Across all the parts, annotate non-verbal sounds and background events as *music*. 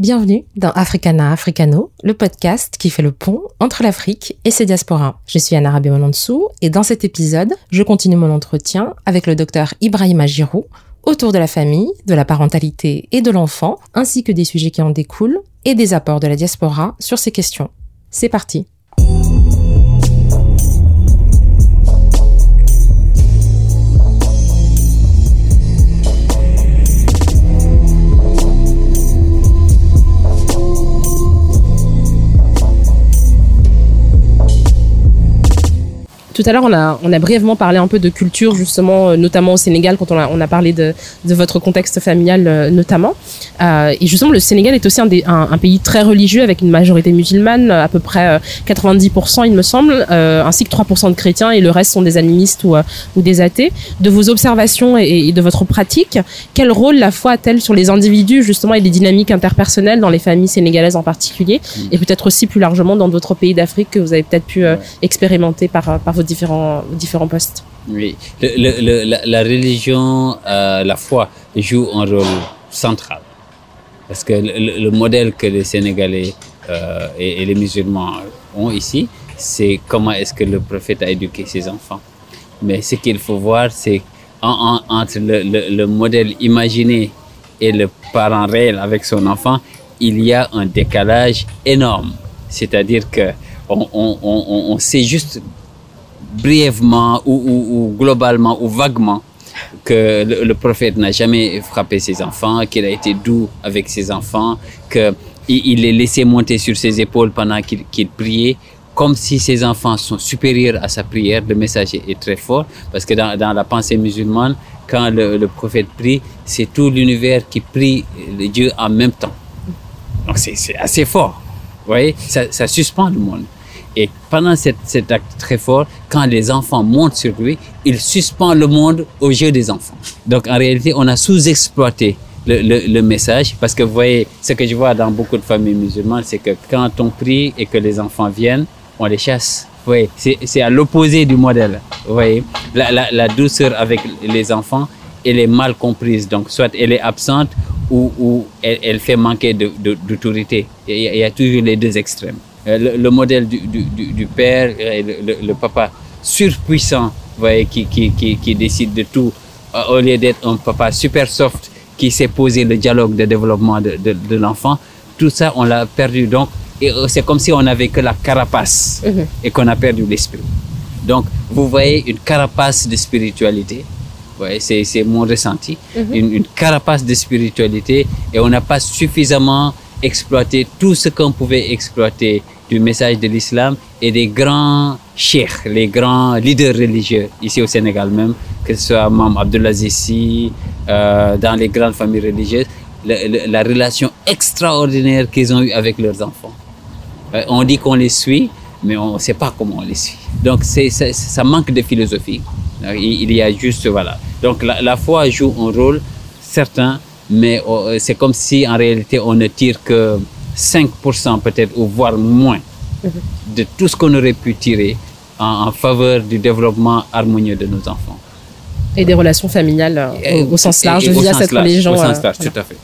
Bienvenue dans Africana Africano, le podcast qui fait le pont entre l'Afrique et ses diasporas. Je suis Anna Rabimononsou et dans cet épisode, je continue mon entretien avec le docteur Ibrahima Giroud autour de la famille, de la parentalité et de l'enfant, ainsi que des sujets qui en découlent et des apports de la diaspora sur ces questions. C'est parti. Tout à l'heure, on a, on a brièvement parlé un peu de culture, justement, euh, notamment au Sénégal, quand on a, on a parlé de, de votre contexte familial, euh, notamment. Euh, et justement, le Sénégal est aussi un, des, un, un, pays très religieux, avec une majorité musulmane, à peu près 90%, il me semble, euh, ainsi que 3% de chrétiens, et le reste sont des animistes ou, ou des athées. De vos observations et, et, de votre pratique, quel rôle la foi a-t-elle sur les individus, justement, et les dynamiques interpersonnelles dans les familles sénégalaises en particulier, mmh. et peut-être aussi plus largement dans d'autres pays d'Afrique que vous avez peut-être pu expérimenter par, par vos différents, différents postes. Oui, la, religion, euh, la foi joue un rôle central. Parce que le, le modèle que les Sénégalais euh, et, les musulmans ont ici, c'est comment est-ce que le prophète a éduqué ses enfants. Mais ce qu'il faut voir, c'est en, entre le, modèle imaginé et le parent réel avec son enfant, il y a un décalage énorme. C'est-à-dire que on, on, on, on sait juste brièvement ou, globalement ou vaguement que le, prophète n'a jamais frappé ses enfants, qu'il a été doux avec ses enfants, qu'il il les laissait monter sur ses épaules pendant qu'il qu priait, comme si ses enfants sont supérieurs à sa prière. Le message est, très fort parce que dans, la pensée musulmane, quand le, prophète prie, c'est tout l'univers qui prie le Dieu en même temps. Donc c'est assez fort. Vous voyez, ça suspend le monde. Et pendant cet, acte très fort, quand les enfants montent sur lui, il suspend le monde aux yeux des enfants. Donc en réalité, on a sous-exploité le, message parce que vous voyez, ce que je vois dans beaucoup de familles musulmanes, c'est que quand on prie et que les enfants viennent, on les chasse. Vous voyez, c'est à l'opposé du modèle. Vous voyez, la, douceur avec les enfants, elle est mal comprise. Donc soit elle est absente ou, elle, fait manquer d'autorité. Il y a toujours les deux extrêmes. Euh, le, le, modèle du, du, du père, le, le, papa surpuissant, voyez, qui, qui, qui, qui, décide de tout, euh, au lieu d'être un papa super soft qui sait poser le dialogue de développement de, de, de l'enfant, tout ça, on l'a perdu. Donc, euh, c'est comme si on n'avait que la carapace mm -hmm. et qu'on a perdu l'esprit. Donc, vous voyez une carapace de spiritualité. Ouais, c'est mon ressenti. Mm -hmm. une, une carapace de spiritualité et on n'a pas suffisamment exploiter tout ce qu'on pouvait exploiter du message de l'islam et des grands cheikhs, les grands leaders religieux ici au Sénégal même, que ce soit Mam Abdelaziz Sy, euh, dans les grandes familles religieuses, la, la, la relation extraordinaire qu'ils ont eue avec leurs enfants. Euh, on dit qu'on les suit, mais on ne sait pas comment on les suit. Donc ça, ça manque de philosophie. Il, il y a juste, voilà. Donc la, la foi joue un rôle certain mais euh, c'est comme si en réalité on ne tire que 5% peut-être ou voire moins de tout ce qu'on aurait pu tirer en, en, faveur du développement harmonieux de nos enfants. Et des relations familiales et, au, au, sens large, via cette religion. Au sens large, euh, tout à fait.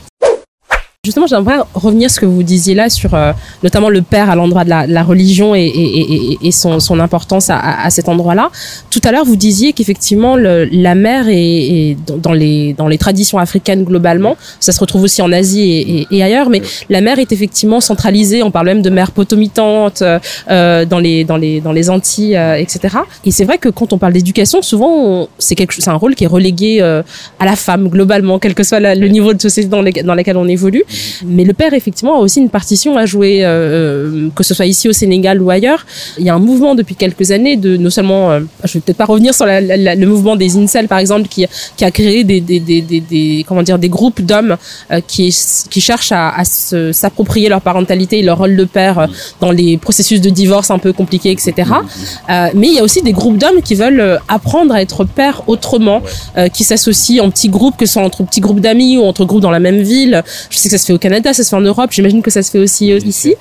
Justement, j'aimerais revenir sur ce que vous disiez là sur euh, notamment le père à l'endroit de, de la, religion et, et, et son, son, importance à, à cet endroit-là. Tout à l'heure, vous disiez qu'effectivement la mère est, est, dans les dans les traditions africaines globalement, ça se retrouve aussi en Asie et, ailleurs, mais la mère est effectivement centralisée. On parle même de mère potomitante euh, dans les dans les dans les Antilles, euh, etc. Et c'est vrai que quand on parle d'éducation, souvent c'est quelque c'est un rôle qui est relégué euh, à la femme globalement, quel que soit la, le niveau de société dans, les, dans lequel on évolue. Mais le père, effectivement, a aussi une partition à jouer, euh, que ce soit ici au Sénégal ou ailleurs. Il y a un mouvement depuis quelques années de, non seulement, euh, je vais peut-être pas revenir sur la, la, le mouvement des incels, par exemple, qui, qui a créé des, des, des, des comment dire, des groupes d'hommes euh, qui, qui cherchent à, à s'approprier leur parentalité et leur rôle de père euh, dans les processus de divorce un peu compliqués, etc. Euh, mais il y a aussi des groupes d'hommes qui veulent euh, apprendre à être père autrement, qui s'associent en petits groupes, que ce soit entre petits groupes d'amis ou entre groupes dans la même ville. Je sais que ça se fait au Canada, ça se fait en Europe, j'imagine que ça se fait aussi Bien ici.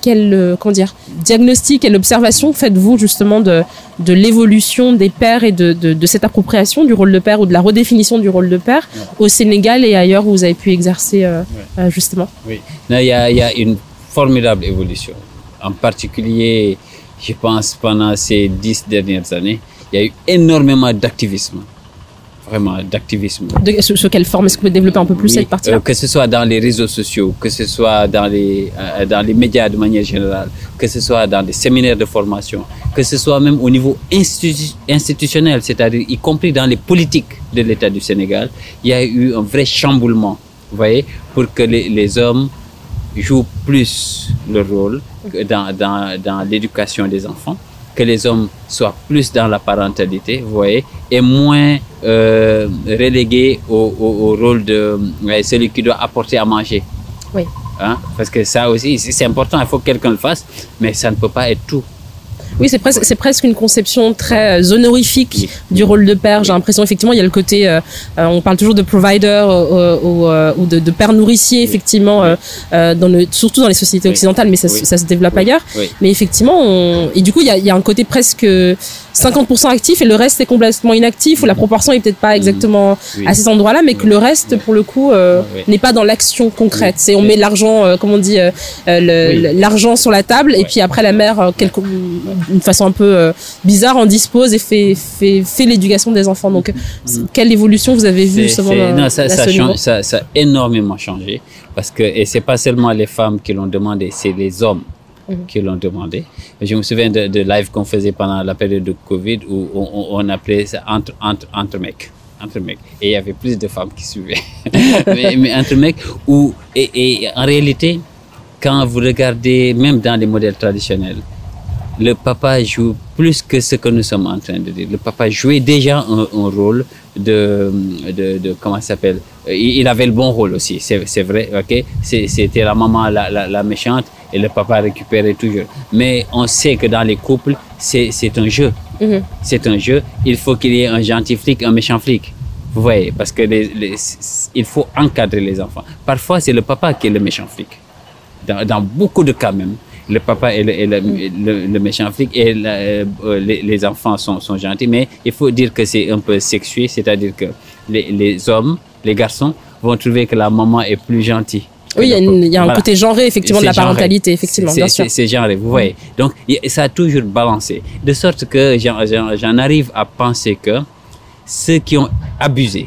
Quel euh, comment dire diagnostic, quelle observation faites-vous justement de de l'évolution des pères et de, de de cette appropriation du rôle de père ou de la redéfinition du rôle de père au Sénégal et ailleurs où vous avez pu exercer euh, euh, justement? Oui. Il y y a une formidable évolution. En particulier, je pense, pendant ces dix dernières années, il y a eu énormément d'activisme. Vraiment, d'activisme. Sous, sous quelle forme est-ce que vous pouvez développer un peu plus Oui, cette partie-là euh, que ce soit dans les réseaux sociaux, que ce soit dans les, euh, dans les médias de manière générale, que ce soit dans des séminaires de formation, que ce soit même au niveau institu- institutionnel, c'est-à-dire y compris dans les politiques de l'État du Sénégal, il y a eu un vrai chamboulement, vous voyez, pour que les, les hommes jouent plus leur rôle dans, dans, dans l'éducation des enfants, que les hommes soient plus dans la parentalité, vous voyez, et moins euh, relégués au, au, au rôle de ouais, celui qui doit apporter à manger. Oui. Hein? Parce que ça aussi, c'est important, il faut que quelqu'un le fasse, mais ça ne peut pas être tout. Oui, c'est presque, c'est presque une conception très euh, honorifique du rôle de père. J'ai l'impression, effectivement, il y a le côté, euh, euh, on parle toujours de provider euh, ou, ou de, de père nourricier, effectivement, euh, dans le, surtout dans les sociétés occidentales, mais ça, ça se développe ailleurs. Oui. Mais effectivement, on... et du coup, il y a, il y a un côté presque 50% actif et le reste est complètement inactif, ou la proportion est peut-être pas exactement Oui. à cet endroit-là, mais que le reste, pour le coup, euh, Oui. n'est pas dans l'action concrète. C'est on met l'argent, euh, comme on dit, euh, l'argent sur la table, et puis après la mère, quelque, d'une façon un peu bizarre, en dispose et fait fait fait l'éducation des enfants. Donc, c'est- quelle évolution vous avez vue justement non, ça, change- ça, ça a énormément changé parce que et c'est pas seulement les femmes qui l'ont demandé, c'est les hommes Mhm. qui l'ont demandé. Je me souviens de, de live qu'on faisait pendant la période de Covid où on, on- on appelait ça entre entre entre mecs. Entre mecs. Et il y avait plus de femmes qui suivaient. *laughs* mais, mais entre mecs où et, et en réalité quand vous regardez même dans les modèles traditionnels le papa joue plus que ce que nous sommes en train de dire. Le papa jouait déjà un, un rôle de, de, de comment ça s'appelle Euh, il, il avait le bon rôle aussi, c'est vrai, ok? C'était la maman la, la, la méchante et le papa récupérait toujours. Mais on sait que dans les couples, c'est un jeu. Mhm. C'est un jeu. Il faut qu'il y ait un gentil flic, un méchant flic. Vous voyez, parce que les, les- il faut encadrer les enfants. Parfois, c'est le papa qui est le méchant flic dans, dans beaucoup de cas même, le papa est le, est le, le- le méchant flic et la- euh, les, les enfants sont, sont gentils. Mais il faut dire que c'est un peu sexué, c'est-à-dire que les, les hommes, les garçons vont trouver que la maman est plus gentille. Oui, il y a, y un Voilà. côté genré effectivement de la genré. parentalité, effectivement, C'est- bien sûr. C'est genré, vous voyez. Donc, ça a toujours balancé. De sorte que j'en- arrive à penser que ceux qui ont abusé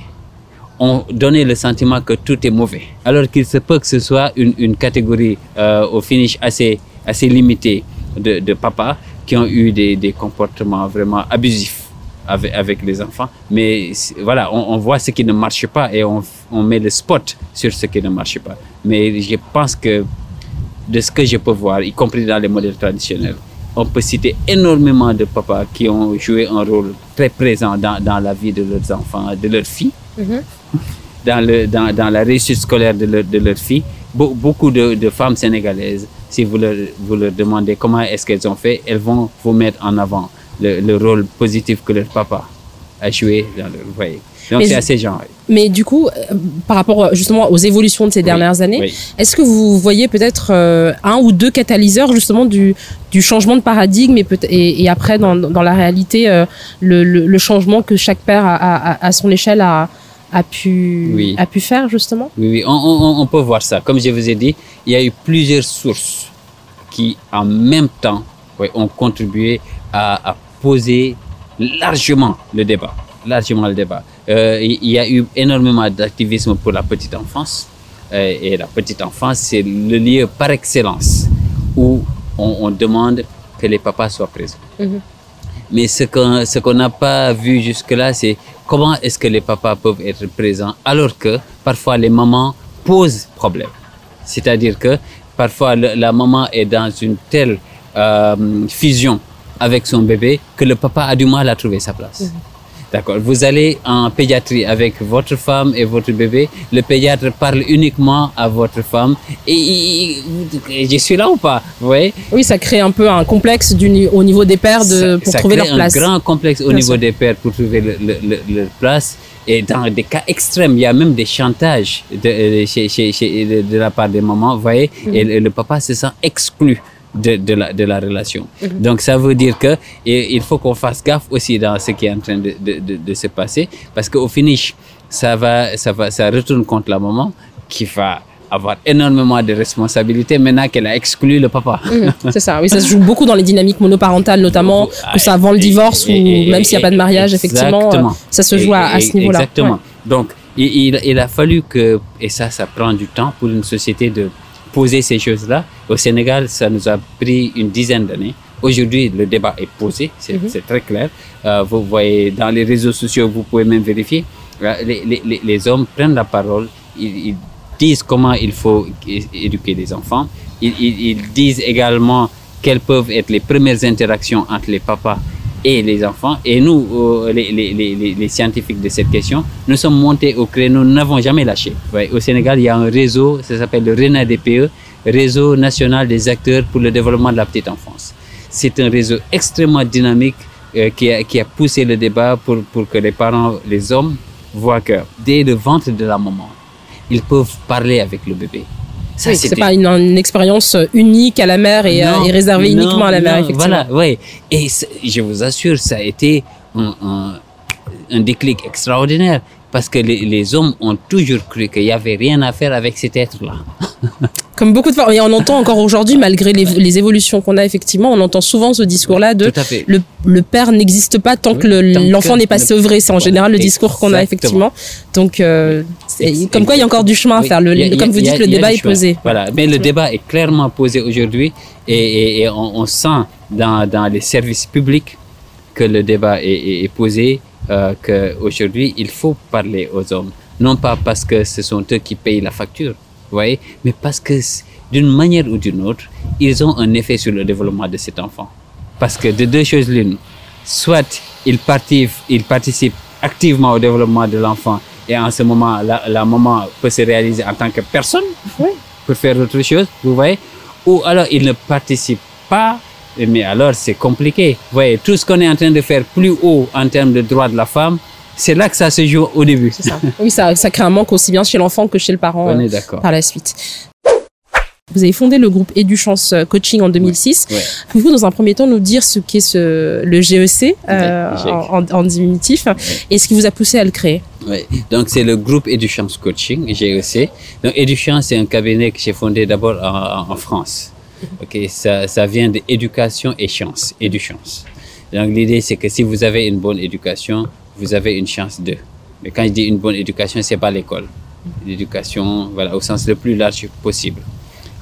ont donné le sentiment que tout est mauvais. Alors qu'il se peut que ce soit une, une catégorie euh, au finish assez, assez limitée de, de papas qui ont eu des, des comportements vraiment abusifs avec, avec les enfants. Mais voilà, on, on voit ce qui ne marche pas et on, on met le spot sur ce qui ne marche pas. Mais je pense que de ce que je peux voir, y compris dans les modèles traditionnels, on peut citer énormément de papas qui ont joué un rôle très présent dans, dans la vie de leurs enfants, de leurs filles, Mhm. dans, le, dans, dans la réussite scolaire de, leur- de leurs filles. Be- beaucoup de, de femmes sénégalaises, si vous leur, vous leur demandez comment est-ce qu'elles ont fait, elles vont vous mettre en avant le, le rôle positif que leur papa a joué dans foyer. Donc c'est assez genré. Mais du coup, euh, par rapport euh, justement aux évolutions de ces dernières années, Oui. est-ce que vous voyez peut-être euh, un ou deux catalyseurs justement du, du changement de paradigme et, peut et, et après dans, dans la réalité euh, le, le, le changement que chaque père à, à son échelle a, a, pu, Oui. a pu faire justement? Oui, oui, on, on- on peut voir ça. Comme je vous ai dit, il y a eu plusieurs sources qui, en même temps, oui, ont contribué à, à poser largement le débat. Largement le débat. Euh, il y a eu énormément d'activisme pour la petite enfance. Euh, et la petite enfance, c'est le lieu par excellence où on, on demande que les papas soient présents. Mhm. Mais ce qu'on ce qu'on n'a pas vu jusque-là, c'est comment est-ce que les papas peuvent être présents alors que parfois les mamans posent problème? C'est-à-dire que parfois la maman est dans une telle euh, fusion avec son bébé que le papa a du mal à trouver sa place. D'accord. Vous allez en pédiatrie avec votre femme et votre bébé. Le pédiatre parle uniquement à votre femme. Et, je suis là ou pas? Vous voyez? Oui, ça crée un peu un complexe du, au niveau des pères de, ça, pour ça trouver crée leur place. un grand complexe au Bien niveau sûr. des pères pour trouver le- le- le- leur place. Et dans des cas extrêmes, il y a même des chantages de, de, chez, chez, chez- de, de la part des mamans, vous voyez, et le, le papa se sent exclu de, de, la, de la relation. Donc ça veut dire que et il faut qu'on fasse gaffe aussi dans ce qui est en train de, de, de, de se passer, parce qu'au finish, ça va, ça va, ça retourne contre la maman qui va avoir énormément de responsabilités maintenant qu'elle a exclu le papa. Mhm, c'est ça, oui, ça se *laughs* joue beaucoup dans les dynamiques monoparentales, notamment, que ça avant le divorce ou et- même s'il n'y a pas de mariage, effectivement, euh, ça se joue à, ce niveau-là. Exactement. Ouais. Donc, il, il, il a fallu que, et ça, ça prend du temps pour une société de poser ces choses-là. Au Sénégal, ça nous a pris une dizaine d'années. Aujourd'hui, le débat est posé, c'est Mhm. très clair. Euh, vous voyez dans les réseaux sociaux, vous pouvez même vérifier. Euh, Les, les, les- les hommes prennent la parole, ils, ils disent comment il faut éduquer les enfants. Ils, ils, ils disent également quelles peuvent être les premières interactions entre les papas et les enfants. Et nous, euh, les, les, les, les- les scientifiques de cette question, nous sommes montés au créneau, nous n'avons jamais lâché. Ouais, au Sénégal, il y a un réseau, ça s'appelle le RENADPE, Réseau national des acteurs pour le développement de la petite enfance. C'est un réseau extrêmement dynamique euh, qui, a, qui a poussé le débat pour, pour que les parents, les hommes, voient que dès le ventre de la maman, ils peuvent parler avec le bébé. Ça, Oui, c'est pas une, une expérience unique à la mère et, euh, non, et réservée non, uniquement à la mère, effectivement. Voilà, ouais. Et je vous assure, ça a été un, un, un déclic extraordinaire parce que les, les hommes ont toujours cru qu'il n'y avait rien à faire avec cet être-là. *laughs* Comme beaucoup de fois, et on entend encore aujourd'hui, malgré les, les évolutions qu'on a effectivement, on entend souvent ce discours-là de le, le père n'existe pas tant que l'enfant n'est pas le- sevré. C'est en général le discours qu'on a effectivement. Donc, euh, comme quoi il y a encore du chemin à faire. A- comme vous a- dites, le débat est posé. Voilà, mais le débat est clairement posé aujourd'hui et, et, et on, on sent dans, dans les services publics que le débat est, est, est posé, euh, qu'aujourd'hui il faut parler aux hommes. Non pas parce que ce sont eux qui payent la facture, vous voyez, mais parce que d'une manière ou d'une autre, ils ont un effet sur le développement de cet enfant. Parce que de deux choses l'une, soit ils participent, ils participent activement au développement de l'enfant et en ce moment, la, la maman peut se réaliser en tant que personne pour faire autre chose, vous voyez, ou alors ils ne participent pas, mais alors c'est compliqué. Vous voyez, tout ce qu'on est en train de faire plus haut en termes de droits de la femme, c'est là que ça se joue au début. Ça. Oui, ça, ça crée un manque aussi bien chez l'enfant que chez le parent On euh, est par la suite. Vous avez fondé le groupe Educhance Coaching en 2006. Ouais. Pouvez-vous, dans un premier temps, nous dire ce qu'est ce, le GEC euh, en, diminutif et ce qui vous a poussé à le créer? Oui. Donc, c'est le groupe Educhance Coaching, GEC. Donc, Educhance, c'est un cabinet que j'ai fondé d'abord en France. Ok, ça, ça vient d'éducation et chance, Educhance. Donc, l'idée, c'est que si vous avez une bonne éducation, vous avez une chance de. Mais quand je dis une bonne éducation, c'est pas l'école. L'éducation, voilà, au sens le plus large possible.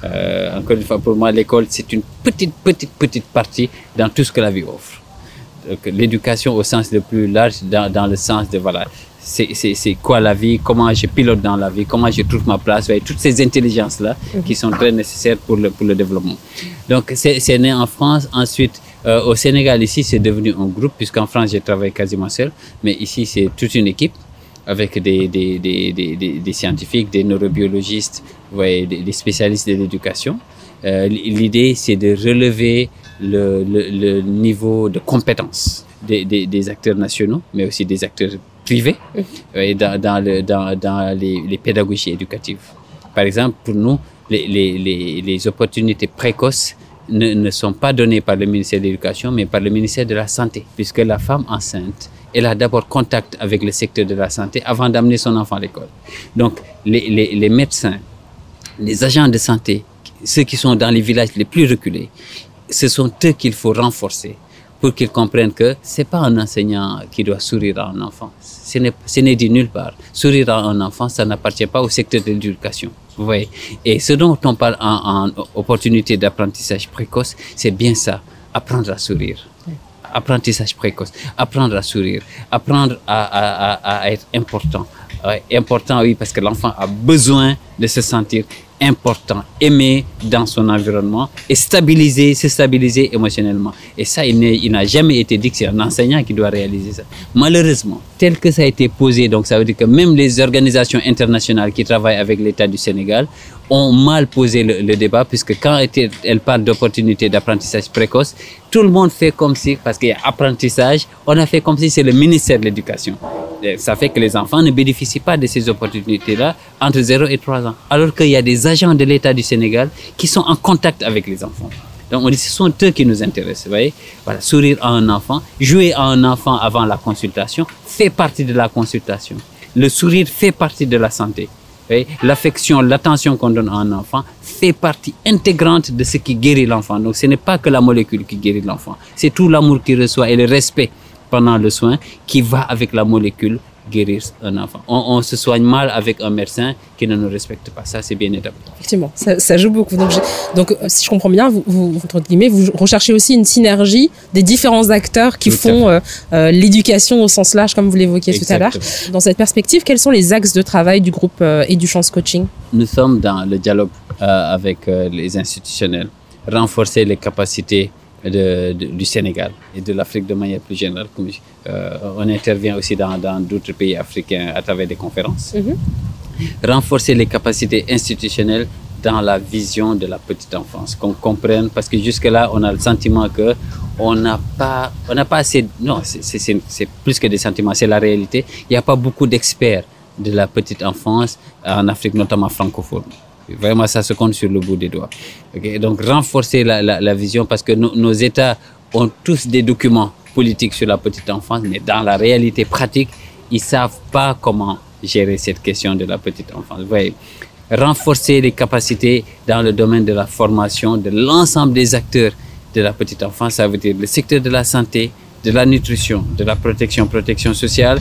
Euh, encore une fois, pour moi, l'école, c'est une petite, petite, petite partie dans tout ce que la vie offre. Donc, l'éducation au sens le plus large, dans, dans le sens de, voilà, c'est quoi la vie, comment je pilote dans la vie, comment je trouve ma place, toutes ces intelligences-là qui sont très nécessaires pour le, pour le développement. Donc, c'est né en France. Ensuite, euh, au Sénégal, ici, c'est devenu un groupe, puisqu'en France, j'ai travaillé quasiment seul. Mais ici, c'est toute une équipe avec des, des, des, des, des, des scientifiques, des neurobiologistes, des, spécialistes de l'éducation. Euh, L'idée, c'est de relever le, le, le niveau de compétence des, des, des acteurs nationaux, mais aussi des acteurs privés ouais, dans, dans, le, dans, dans les, les pédagogies éducatives. Par exemple, pour nous, les, les, les, les opportunités précoces ne, ne sont pas données par le ministère de l'Éducation, mais par le ministère de la Santé, puisque la femme enceinte, elle a d'abord contact avec le secteur de la santé avant d'amener son enfant à l'école. Donc, les médecins, les agents de santé, ceux qui sont dans les villages les plus reculés, ce sont eux qu'il faut renforcer pour qu'ils comprennent que c'est pas un enseignant qui doit sourire à un enfant. Ce n'est, dit nulle part. Sourire à un enfant, ça n'appartient pas au secteur de l'éducation. Vous. Et ce dont on parle en, opportunité d'apprentissage précoce, c'est bien ça. Apprendre à sourire. Apprentissage précoce. Apprendre à sourire. Apprendre à, à, à, être important. Important, oui, parce que l'enfant a besoin de se sentir important, aimer dans son environnement et stabiliser, se stabiliser émotionnellement. Et ça, il n'a jamais été dit que c'est un enseignant qui doit réaliser ça. Malheureusement, tel que ça a été posé, donc ça veut dire que même les organisations internationales qui travaillent avec l'État du Sénégal ont mal posé le, débat, puisque quand elles parlent d'opportunités d'apprentissage précoce, tout le monde fait comme si, parce qu'il y a apprentissage, on a fait comme si c'est le ministère de l'Éducation. Ça fait que les enfants ne bénéficient pas de ces opportunités-là entre 0 et 3 ans. Alors qu'il y a des agents de l'État du Sénégal qui sont en contact avec les enfants. Donc on dit ce sont eux qui nous intéressent, vous voyez. Voilà, sourire à un enfant, jouer à un enfant avant la consultation fait partie de la consultation. Le sourire fait partie de la santé. L'affection, l'attention qu'on donne à un enfant fait partie intégrante de ce qui guérit l'enfant. Donc ce n'est pas que la molécule qui guérit l'enfant, c'est tout l'amour qu'il reçoit et le respect pendant le soin qui va avec la molécule guérir un enfant. On, se soigne mal avec un médecin qui ne nous respecte pas. Ça, c'est bien établi. Effectivement, ça, joue beaucoup. Donc, donc, euh, si je comprends bien, vous, vous, guillemets, vous recherchez aussi une synergie des différents acteurs qui font euh, euh, l'éducation au sens large, comme vous l'évoquiez tout à l'heure. Dans cette perspective, quels sont les axes de travail du groupe Educhance Coaching? Nous sommes dans le dialogue avec les institutionnels, renforcer les capacités de, du Sénégal et de l'Afrique de manière plus générale. Euh, on intervient aussi dans d'autres pays africains à travers des conférences. Mhm. Renforcer les capacités institutionnelles dans la vision de la petite enfance, qu'on comprenne, parce que jusque-là, on a le sentiment que on n'a pas, on n'a pas assez, non, c'est plus que des sentiments, c'est la réalité. Il n'y a pas beaucoup d'experts de la petite enfance en Afrique, notamment francophone. Vraiment, ça se compte sur le bout des doigts. Donc, renforcer la, la, vision parce que nos États ont tous des documents politiques sur la petite enfance, mais dans la réalité pratique, ils ne savent pas comment gérer cette question de la petite enfance. Vous voyez, renforcer les capacités dans le domaine de la formation de l'ensemble des acteurs de la petite enfance, ça veut dire le secteur de la santé, de la nutrition, de la protection, protection sociale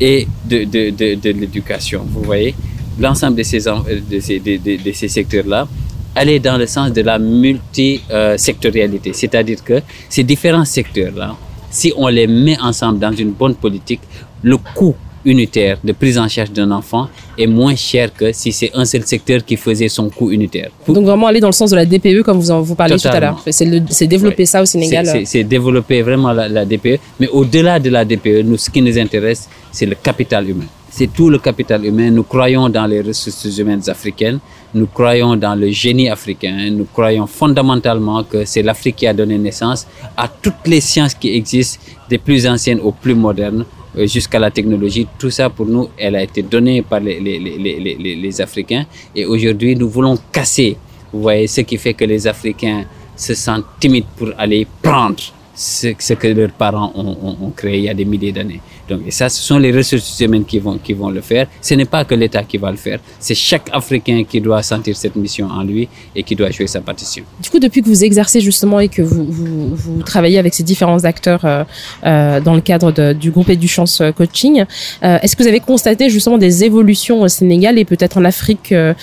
et de, de, de, de l'éducation. Vous voyez l'ensemble de ces, euh, de ces, de, ces secteurs-là aller dans le sens de la multisectorialité. C'est-à-dire que ces différents secteurs-là, si on les met ensemble dans une bonne politique, le coût unitaire de prise en charge d'un enfant est moins cher que si c'est un seul secteur qui faisait son coût unitaire. Donc vraiment aller dans le sens de la DPE comme vous en vous parlez tout à l'heure. C'est développer ça au Sénégal. C'est développer vraiment la, la DPE. Mais au-delà de la DPE, nous, ce qui nous intéresse, c'est le capital humain c'est tout le capital humain. Nous croyons dans les ressources humaines africaines, nous croyons dans le génie africain, nous croyons fondamentalement que c'est l'Afrique qui a donné naissance à toutes les sciences qui existent, des plus anciennes aux plus modernes, euh, jusqu'à la technologie. Tout ça, pour nous, elle a été donnée par les, les, les, les Africains. Et aujourd'hui, nous voulons casser, vous voyez, ce qui fait que les Africains se sentent timides pour aller prendre ce, que leurs parents ont, créé il y a des milliers d'années. Donc, ça, ce sont les ressources humaines qui vont, qui vont le faire. Ce n'est pas que l'État qui va le faire. C'est chaque Africain qui doit sentir cette mission en lui et qui doit jouer sa partition. Du coup, depuis que vous exercez justement et que vous, vous, travaillez avec ces différents acteurs euh, euh, dans le cadre du groupe Chance Coaching, euh, est-ce que vous avez constaté justement des évolutions au Sénégal et peut-être en Afrique, euh,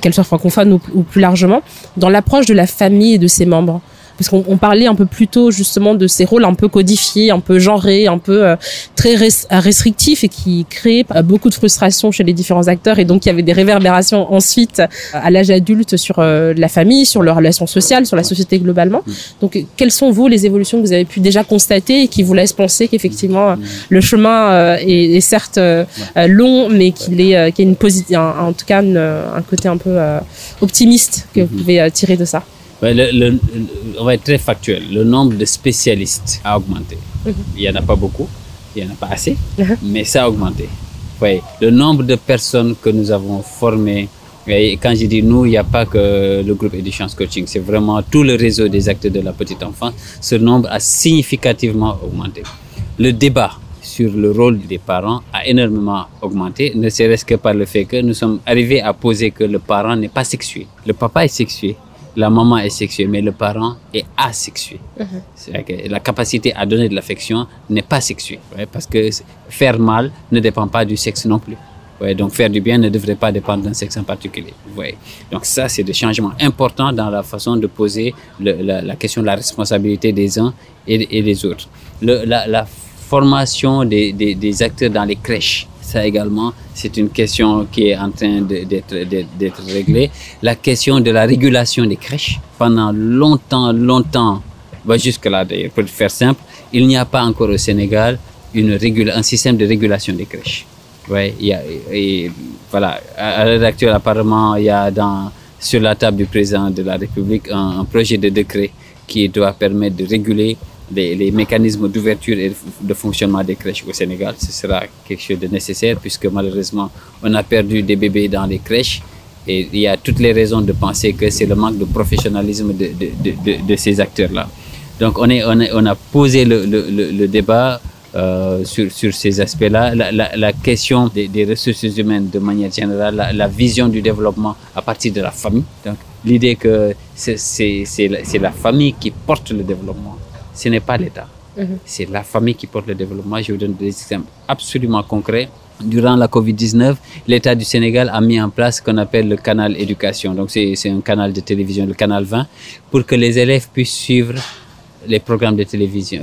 qu'elle soit francophone ou, ou plus largement, dans l'approche de la famille et de ses membres? Parce qu'on parlait un peu plus tôt justement de ces rôles un peu codifiés, un peu genrés, un peu euh, très restrictifs et qui créaient euh, beaucoup de frustration chez les différents acteurs. Et donc il y avait des réverbérations ensuite euh, à l'âge adulte sur la famille, sur leurs relations sociales, sur la société globalement. Donc quelles sont vous les évolutions que vous avez pu déjà constater et qui vous laissent penser qu'effectivement le chemin est, certes long mais qu'il est qu'il y a une position en tout cas un côté un peu optimiste que vous mm-hmm. pouvez tirer de ça? Le, on va être très factuel. Le nombre de spécialistes a augmenté. Mhm. Il n'y en a pas beaucoup, il n'y en a pas assez, mhm. mais ça a augmenté. Ouais. Le nombre de personnes que nous avons formées, et quand je dis nous, il n'y a pas que le groupe Educhance Coaching, c'est vraiment tout le réseau des acteurs de la petite enfance. Ce nombre a significativement augmenté. Le débat sur le rôle des parents a énormément augmenté, ne serait-ce que par le fait que nous sommes arrivés à poser que le parent n'est pas sexué. Le papa est sexué, la maman est sexuée, mais le parent est asexué. Mhm. la capacité à donner de l'affection n'est pas sexuée, parce que faire mal ne dépend pas du sexe non plus. Ouais, donc faire du bien ne devrait pas dépendre d'un sexe en particulier. Ouais. Donc ça, c'est des changements importants dans la façon de poser la, question de la responsabilité des uns et, des autres. la, formation des, des, acteurs dans les crèches, Également, c'est une question qui est en train d'être réglée. La question de la régulation des crèches. Pendant longtemps, longtemps, bah jusque-là pour faire simple, il n'y a pas encore au Sénégal une un système de régulation des crèches. Ouais, y a, voilà, à l'heure actuelle, apparemment, il y a dans, sur la table du président de la République un projet de décret qui doit permettre de réguler les, mécanismes d'ouverture et de fonctionnement des crèches au Sénégal. Ce sera quelque chose de nécessaire puisque malheureusement, on a perdu des bébés dans les crèches et il y a toutes les raisons de penser que c'est le manque de professionnalisme de, de, de, de ces acteurs-là. Donc on, est, on, a posé le, le, le débat euh, sur, sur, ces aspects-là, la, la, la, question des, ressources humaines de manière générale, la, vision du développement à partir de la famille. Donc l'idée que c'est la famille qui porte le développement ce n'est pas l'État. -hmm. C'est la famille qui porte le développement. Je vous donne des exemples absolument concrets. Durant la COVID-19, l'État du Sénégal a mis en place ce qu'on appelle le canal éducation. Donc, c'est un canal de télévision, le canal 20, pour que les élèves puissent suivre les programmes de télévision,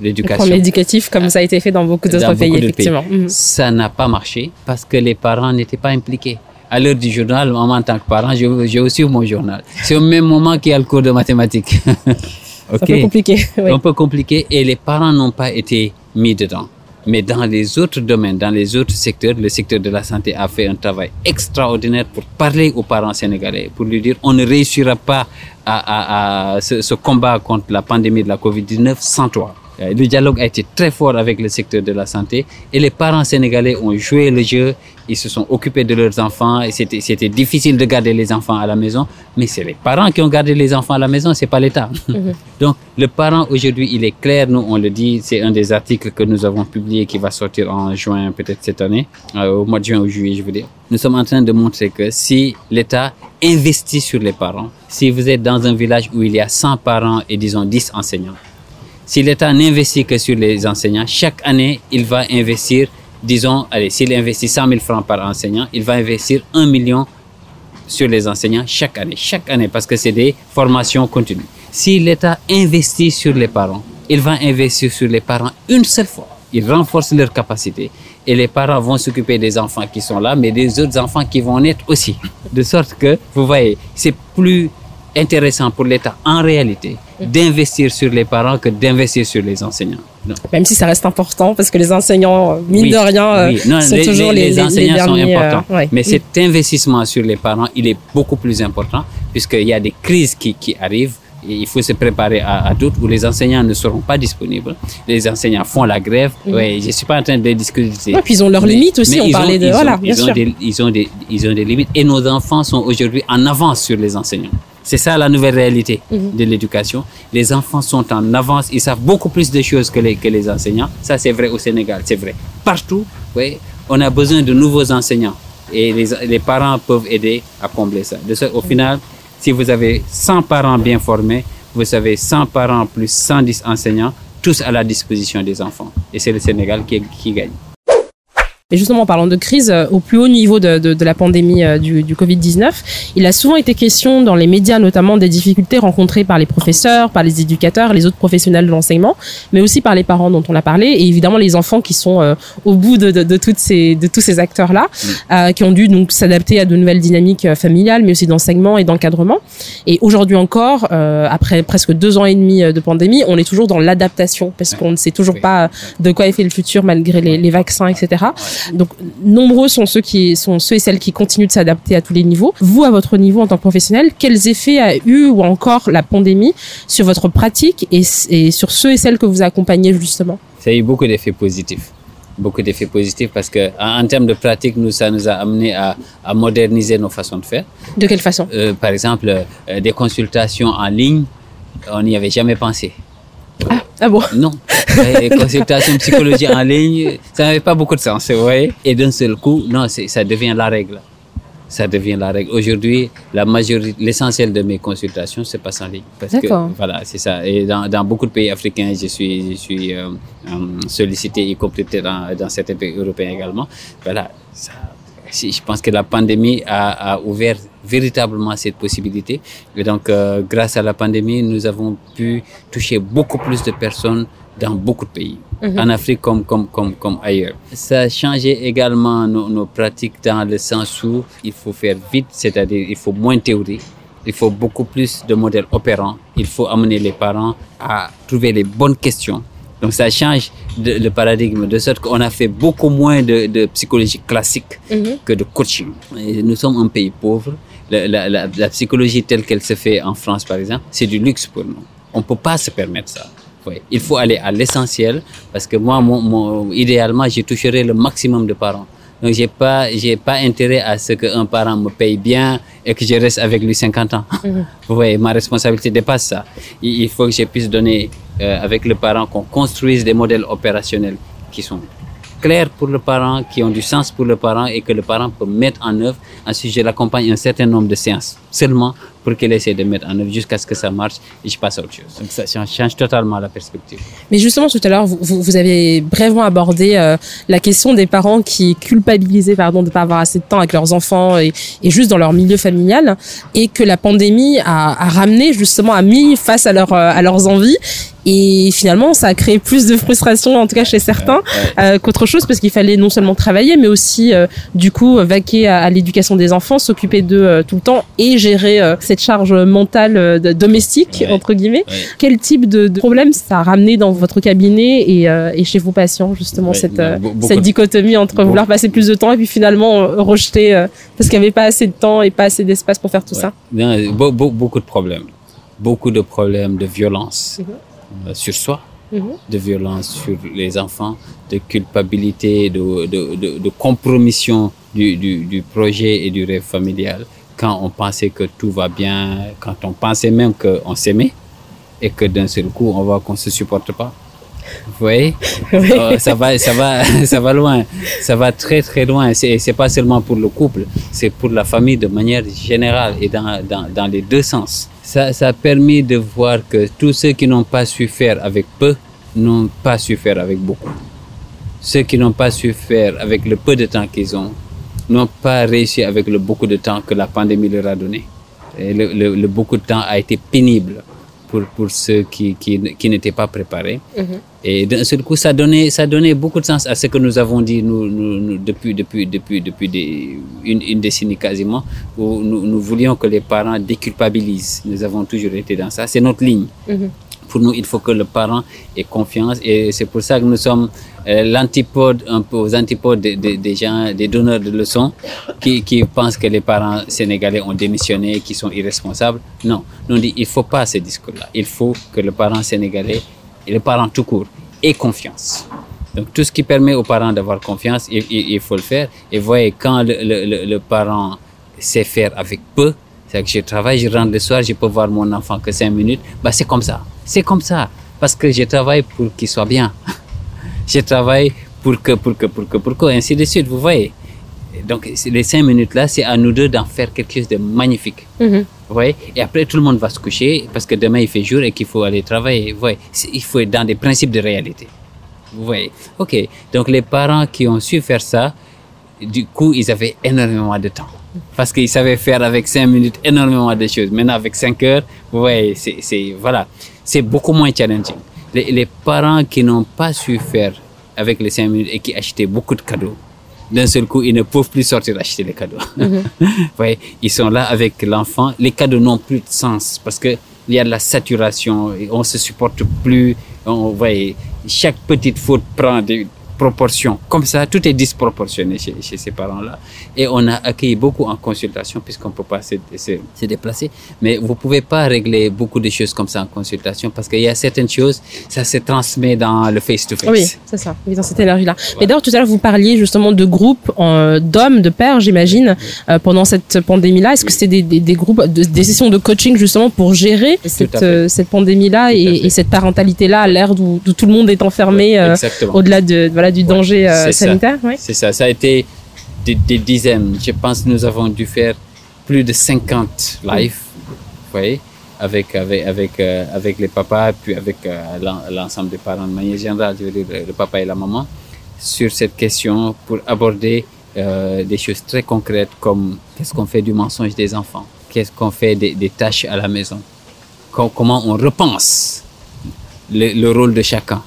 l'éducation. éducatif, comme ça a été fait dans beaucoup d'autres pays, beaucoup effectivement. Pays. -hmm. Ça n'a pas marché parce que les parents n'étaient pas impliqués. À l'heure du journal, moi, en tant que parent, j'ai aussi mon journal. C'est au même moment qu'il y a le cours de mathématiques. *laughs* Okay. Un peu compliqué. *laughs* Oui. Un peu compliqué et les parents n'ont pas été mis dedans. Mais dans les autres domaines, dans les autres secteurs, le secteur de la santé a fait un travail extraordinaire pour parler aux parents sénégalais, pour lui dire on ne réussira pas à, à, à ce, ce, combat contre la pandémie de la COVID-19 sans toi. Le dialogue a été très fort avec le secteur de la santé et les parents sénégalais ont joué le jeu, ils se sont occupés de leurs enfants et c'était difficile de garder les enfants à la maison, mais c'est les parents qui ont gardé les enfants à la maison, c'est pas l'État. -hmm. *laughs* Donc le parent aujourd'hui, il est clair, nous on le dit, c'est un des articles que nous avons publié qui va sortir en juin peut-être cette année, euh, au mois de juin ou juillet je veux dire. Nous sommes en train de montrer que si l'État investit sur les parents, si vous êtes dans un village où il y a 100 parents et disons 10 enseignants, si l'État n'investit que sur les enseignants, chaque année, il va investir, disons, allez, s'il investit 100 000 francs par enseignant, il va investir 1 million sur les enseignants chaque année, chaque année, parce que c'est des formations continues. Si l'État investit sur les parents, il va investir sur les parents une seule fois. Il renforce leur capacité. Et les parents vont s'occuper des enfants qui sont là, mais des autres enfants qui vont naître aussi. De sorte que, vous voyez, c'est plus intéressant pour l'État en réalité d'investir sur les parents que d'investir sur les enseignants. Non. Même si ça reste important parce que les enseignants, mine oui, de rien, oui. non, sont les, toujours les, les, enseignants les derniers, sont importants. Euh, ouais. Mais cet investissement sur les parents, il est beaucoup plus important puisqu'il y a des crises qui, qui arrivent. Et il faut se préparer à, à d'autres où les enseignants ne seront pas disponibles. Les enseignants font la grève. Ouais, je suis pas en train de discuter. Ouais, puis ils ont leurs Mais- limites aussi. On parlait de ils ont- voilà, bien ils ont sûr. des- ils ont des, ils ont des limites et nos enfants sont aujourd'hui en avance sur les enseignants. C'est ça la nouvelle réalité Mhm. de l'éducation. Les enfants sont en avance, ils savent beaucoup plus de choses que les, que les enseignants. Ça, c'est vrai au Sénégal, c'est vrai. Partout, oui, on a besoin de nouveaux enseignants et les, les parents peuvent aider à combler ça. De ce, au final, si vous avez 100 parents bien formés, vous avez 100 parents plus 110 enseignants, tous à la disposition des enfants. Et c'est le Sénégal qui, qui gagne. Et justement, en parlant de crise, euh, au plus haut niveau de, de, de la pandémie euh, du, du Covid-19, il a souvent été question dans les médias notamment des difficultés rencontrées par les professeurs, par les éducateurs, les autres professionnels de l'enseignement, mais aussi par les parents dont on a parlé, et évidemment les enfants qui sont euh, au bout de, de, de, toutes ces, de tous ces acteurs-là, euh, qui ont dû donc s'adapter à de nouvelles dynamiques euh, familiales, mais aussi d'enseignement et d'encadrement. Et aujourd'hui encore, euh, après presque deux ans et demi de pandémie, on est toujours dans l'adaptation, parce qu'on ne sait toujours pas de quoi est fait le futur malgré les, les vaccins, etc. Donc nombreux sont ceux qui sont ceux et celles qui continuent de s'adapter à tous les niveaux. Vous, à votre niveau en tant que professionnel, quels effets a eu ou encore la pandémie sur votre pratique et, et sur ceux et celles que vous accompagnez justement? Ça a eu beaucoup d'effets positifs. Beaucoup d'effets positifs parce que en, termes de pratique, nous, ça nous a amené à, à moderniser nos façons de faire. De quelle façon? Euh, par exemple, euh, des consultations en ligne, on n'y avait jamais pensé. Ah bon? Non. *laughs* Les consultations psychologie en ligne, ça n'avait pas beaucoup de sens, vous voyez. Et d'un seul coup, non, ça devient la règle. Ça devient la règle. Aujourd'hui, la majorité, l'essentiel de mes consultations se passe en ligne. Parce que, D'accord. voilà, c'est ça. Et dans, dans beaucoup de pays africains, je suis, je suis euh, euh, sollicité, y compris dans, dans certains pays européens également. Voilà, ça, je pense que la pandémie a, a ouvert véritablement cette possibilité. Et donc, euh, grâce à la pandémie, nous avons pu toucher beaucoup plus de personnes dans beaucoup de pays, Mhm. en Afrique comme, comme, comme, comme ailleurs. Ça a changé également nos, nos pratiques dans le sens où il faut faire vite, c'est-à-dire il faut moins théorie, il faut beaucoup plus de modèles opérants, il faut amener les parents à trouver les bonnes questions. Donc ça change de- le paradigme, de sorte qu'on a fait beaucoup moins de, de psychologie classique Mhm. que de coaching. Et nous sommes un pays pauvre. La, la, la, la psychologie telle qu'elle se fait en France, par exemple, c'est du luxe pour nous. On peut pas se permettre ça. Oui. Il faut aller à l'essentiel parce que moi, mon, mon- idéalement, je toucherai le maximum de parents. Donc, j'ai pas, j'ai pas intérêt à ce qu'un parent me paye bien et que je reste avec lui 50 ans. *laughs* Vous voyez, ma responsabilité dépasse ça. Il, il faut que je puisse donner, euh, avec le parent, qu'on construise des modèles opérationnels qui sont clairs pour le parent, qui ont du sens pour le parent et que le parent peut mettre en œuvre. Ensuite, je l'accompagne un certain nombre de séances seulement pour qu'il essaie de mettre en œuvre jusqu'à ce que ça marche et je passe à autre chose. Donc ça change, totalement la perspective. Mais justement, tout à l'heure, vous, avez brièvement abordé euh, la question des parents qui culpabilisaient pardon, de ne pas avoir assez de temps avec leurs enfants et, juste dans leur milieu familial, et que la pandémie a, ramené justement, a mis face à, euh, à leurs envies. Et finalement, ça a créé plus de frustration, en tout cas chez certains, euh, qu'autre chose, parce qu'il fallait non seulement travailler, mais aussi, euh, du coup, vaquer à, à l'éducation des enfants, s'occuper d'eux euh, tout le temps et gérer euh, cette charge mentale euh, domestique, entre guillemets. Ouais. Quel type de, de problème ça a ramené dans votre cabinet et, euh, et chez vos patients, justement, Ouais, cette, euh, be- beaucoup cette dichotomie entre beaucoup- vouloir passer plus de temps et puis finalement rejeter euh, parce qu'il n'y avait pas assez de temps et pas assez d'espace pour faire tout Ouais. ça? Non, be- be- beaucoup de problèmes. Beaucoup de problèmes de violence euh, sur soi, Mhm. de violence sur les enfants, de culpabilité, de, de, de, de compromission du, du, du projet et du rêve familial. Quand on pensait que tout va bien, quand on pensait même qu'on s'aimait et que d'un seul coup, on voit qu'on se supporte pas. Vous voyez? *laughs* Euh, ça va, ça va, *laughs* ça va loin. Ça va très très loin. C'est, c'est pas seulement pour le couple, c'est pour la famille de manière générale et dans, dans, dans les deux sens. Ça, ça a permis de voir que tous ceux qui n'ont pas su faire avec peu n'ont pas su faire avec beaucoup. Ceux qui n'ont pas su faire avec le peu de temps qu'ils ont n'ont pas réussi avec le beaucoup de temps que la pandémie leur a donné. Le beaucoup de temps a été pénible pour, pour ceux qui, qui, qui n'étaient pas préparés. Et d'un seul coup, ça donnait, ça donnait beaucoup de sens à ce que nous avons dit nous, nous, nous, depuis, depuis, depuis, depuis des, une, une décennie quasiment, où nous, nous voulions que les parents déculpabilisent. Nous avons toujours été dans ça. C'est notre ligne. Mhm. Pour nous, il faut que le parent ait confiance et c'est pour ça que nous sommes l'antipode, un peu aux antipodes des gens, des donneurs de leçons qui, qui pensent que les parents sénégalais ont démissionné, qui sont irresponsables. Non, nous on dit il faut pas ce discours-là. Il faut que le parent sénégalais et le parent tout court ait confiance. Donc tout ce qui permet aux parents d'avoir confiance, il, il- faut le faire. Et voyez, quand le, le, le, parent sait faire avec peu, c'est que je travaille, je rentre le soir, je peux voir mon enfant que cinq minutes, bah c'est comme ça. C'est comme ça. Parce que je travaille pour qu'il soit bien. *laughs* je travaille pour que, pour que, pour que, pour que, ainsi de suite, vous voyez. Donc les cinq minutes-là, c'est à nous deux d'en faire quelque chose de magnifique. Mhm. Vous voyez? Et après, tout le monde va se coucher parce que demain, il fait jour et qu'il faut aller travailler. Vous voyez? Il faut être dans des principes de réalité. Vous voyez? OK. Donc, les parents qui ont su faire ça, du coup, ils avaient énormément de temps. Parce qu'ils savaient faire avec cinq minutes énormément de choses. Maintenant, avec cinq heures, vous voyez, c'est, voilà. C'est beaucoup moins challenging. Les, les parents qui n'ont pas su faire avec les cinq minutes et qui achetaient beaucoup de cadeaux, d'un seul coup, ils ne peuvent plus sortir acheter les cadeaux. *laughs* Voyez, ils sont là avec l'enfant. Les cadeaux n'ont plus de sens parce que il y a de la saturation. et On se supporte plus. On, voyez, chaque petite faute prend des proportions. Comme ça, tout est disproportionné chez, chez ces parents-là. Et on a accueilli beaucoup en consultation puisqu'on ne peut pas se, se, se déplacer. Mais vous pouvez pas régler beaucoup de choses comme ça en consultation parce qu'il y a certaines choses, ça se transmet dans le face-to-face. Oui, c'est ça, oui, dans cette énergie-là. Mais d'ailleurs, tout à l'heure, vous parliez justement de groupes euh, d'hommes, de pères, j'imagine, euh, pendant cette pandémie-là. Est-ce que c'était des, des, des groupes, de- des sessions de coaching justement pour gérer cette, euh, cette pandémie-là et, cette parentalité-là à l'ère où, où tout le monde est enfermé euh, Exactement. au-delà de, voilà, du danger euh, sanitaire ouais. C'est ça, ça a été des, des dizaines. Je pense que nous avons dû faire plus de 50 lives, vous voyez, avec, avec, avec, euh, avec les papas, puis avec euh, l'en- l'ensemble des parents de manière générale, je veux dire le papa et la maman, sur cette question pour aborder euh, des choses très concrètes comme qu'est-ce qu'on fait du mensonge des enfants, qu'est-ce qu'on fait des, des tâches à la maison, Com- comment on repense le, le rôle de chacun?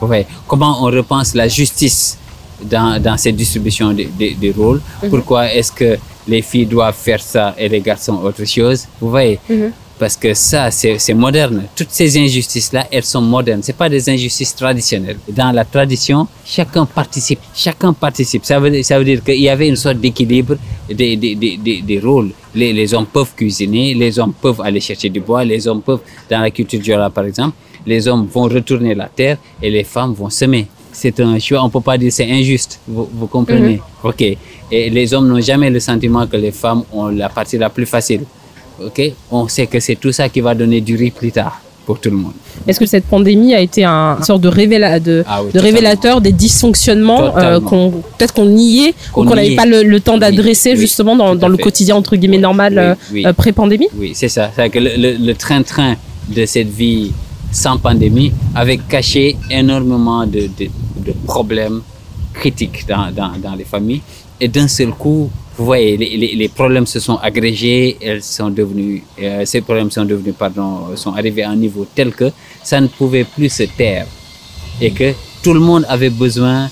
Ouais. Comment on repense la justice dans, dans cette distribution des rôles? Pourquoi est-ce que les filles doivent faire ça et les garçons autre chose? Vous voyez? Parce que ça, c'est moderne. Toutes ces injustices-là, elles sont modernes. C'est pas des injustices traditionnelles. Dans la tradition, chacun participe. Chacun participe. Ça veut, ça veut dire qu'il y avait une sorte d'équilibre des, des, des, des, des rôles. Les, les hommes peuvent cuisiner, les hommes peuvent aller chercher du bois, les hommes peuvent, dans la culture Diola par exemple, les hommes vont retourner la terre et les femmes vont semer. C'est un choix, on peut pas dire c'est injuste, vous, vous comprenez? Ok. Et les hommes n'ont jamais le sentiment que les femmes ont la partie la plus facile. Ok? On sait que c'est tout ça qui va donner du riz plus tard pour tout le monde. Est-ce que cette pandémie a été un une sorte de, révéla de, Ah oui, de totalement. révélateur des dysfonctionnements euh, qu'on peut-être qu'on niait Qu'on ou qu'on n'avait pas le, le temps d'adresser oui, justement dans, le fait. quotidien entre guillemets normal Oui, euh, oui. euh, pré-pandémie? Oui, c'est ça. C'est que le train-train de cette vie sans pandémie avait caché énormément de, de, problèmes critiques dans, dans, les familles. Et d'un seul coup, vous voyez, les, les, les problèmes se sont agrégés, elles sont devenues, euh, ces problèmes sont devenus, pardon, sont arrivés à un niveau tel que ça ne pouvait plus se taire et que tout le monde avait besoin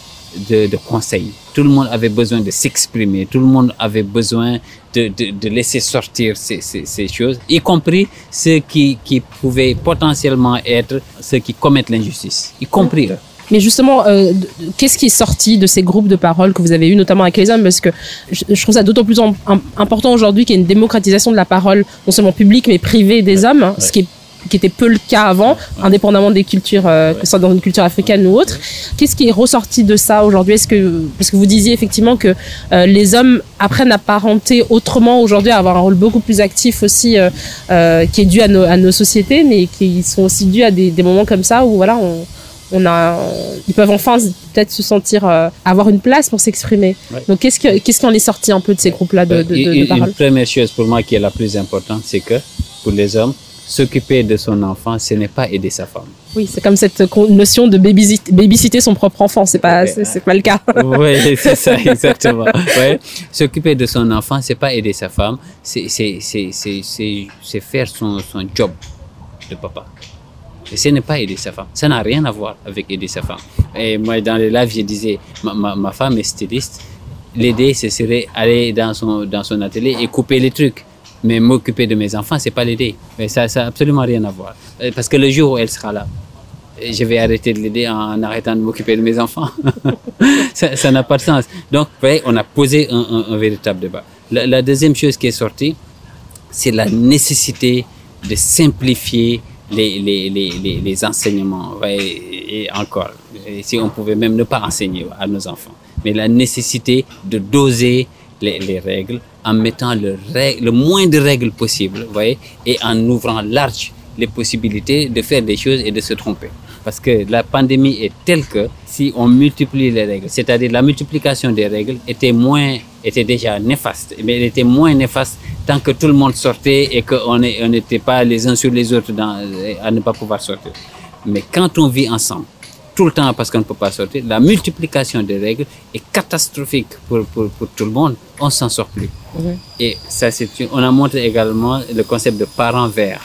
de, de conseils. Tout le monde avait besoin de s'exprimer. Tout le monde avait besoin de, de, de laisser sortir ces, ces, ces choses, y compris ceux qui, qui pouvaient potentiellement être ceux qui commettent l'injustice, y compris. Mais justement, euh, qu'est-ce qui est sorti de ces groupes de parole que vous avez eus, notamment avec les hommes Parce que je, trouve ça d'autant plus important aujourd'hui qu'il y a une démocratisation de la parole, non seulement publique, mais privée des hommes, hein, ce qui est qui était peu le cas avant, indépendamment des cultures, euh, que ce soit dans une culture africaine ou autre. Qu'est-ce qui est ressorti de ça aujourd'hui? Est-ce que parce que vous disiez effectivement que euh, les hommes apprennent à parenter autrement aujourd'hui, à avoir un rôle beaucoup plus actif aussi, euh, qui est dû à nos, à nos sociétés, mais qui sont aussi dus à des, des moments comme ça où voilà, on, on a, ils peuvent enfin peut-être se sentir euh, avoir une place pour s'exprimer. Ouais. Donc qu'est-ce que qu'est-ce qui en est sorti un peu de ces groupes-là de, de, de, de une, première chose pour moi qui est la plus importante, c'est que pour les hommes, s'occuper de son enfant, ce n'est pas aider sa femme. Oui, c'est comme cette notion de babysit- babysitter son propre enfant. C'est pas, c'est pas le cas. *laughs* oui, c'est ça, *laughs* exactement. Ouais. S'occuper de son enfant, c'est pas aider sa femme, c'est- c'est faire son, son job de papa. Et ce n'est pas aider sa femme. Ça n'a rien à voir avec aider sa femme. Et moi, dans les lives, je disais, ma, ma, ma femme est styliste. L'aider, ce serait aller dans son, dans son atelier et couper les trucs. Mais m'occuper de mes enfants, c'est pas l'aider. Mais ça, ça n'a absolument rien à voir. Euh, Parce que le jour où elle sera là, je vais arrêter de l'aider en arrêtant de m'occuper de mes enfants. *laughs* ça n'a pas de sens. Donc, vous voyez, on a posé un, véritable débat. La, deuxième chose qui est sortie, c'est la nécessité de simplifier les, les, les, les, enseignements. Et encore, si on pouvait même ne pas enseigner à nos enfants, mais la nécessité de doser les règles en mettant le, moins de règles possible, vous voyez, et en ouvrant large les possibilités de faire des choses et de se tromper. Parce que la pandémie est telle que si on multiplie les règles, c'est-à-dire la multiplication des règles était moins, était déjà néfaste, mais elle était moins néfaste tant que tout le monde sortait et qu'on n'était pas les uns sur les autres à ne pas pouvoir sortir. Mais quand on vit ensemble, tout le temps parce qu'on ne peut pas sortir, la multiplication des règles est catastrophique pour, pour, pour tout le monde. On s'en sort plus. Et ça, c'est on a montré également le concept de parent vert.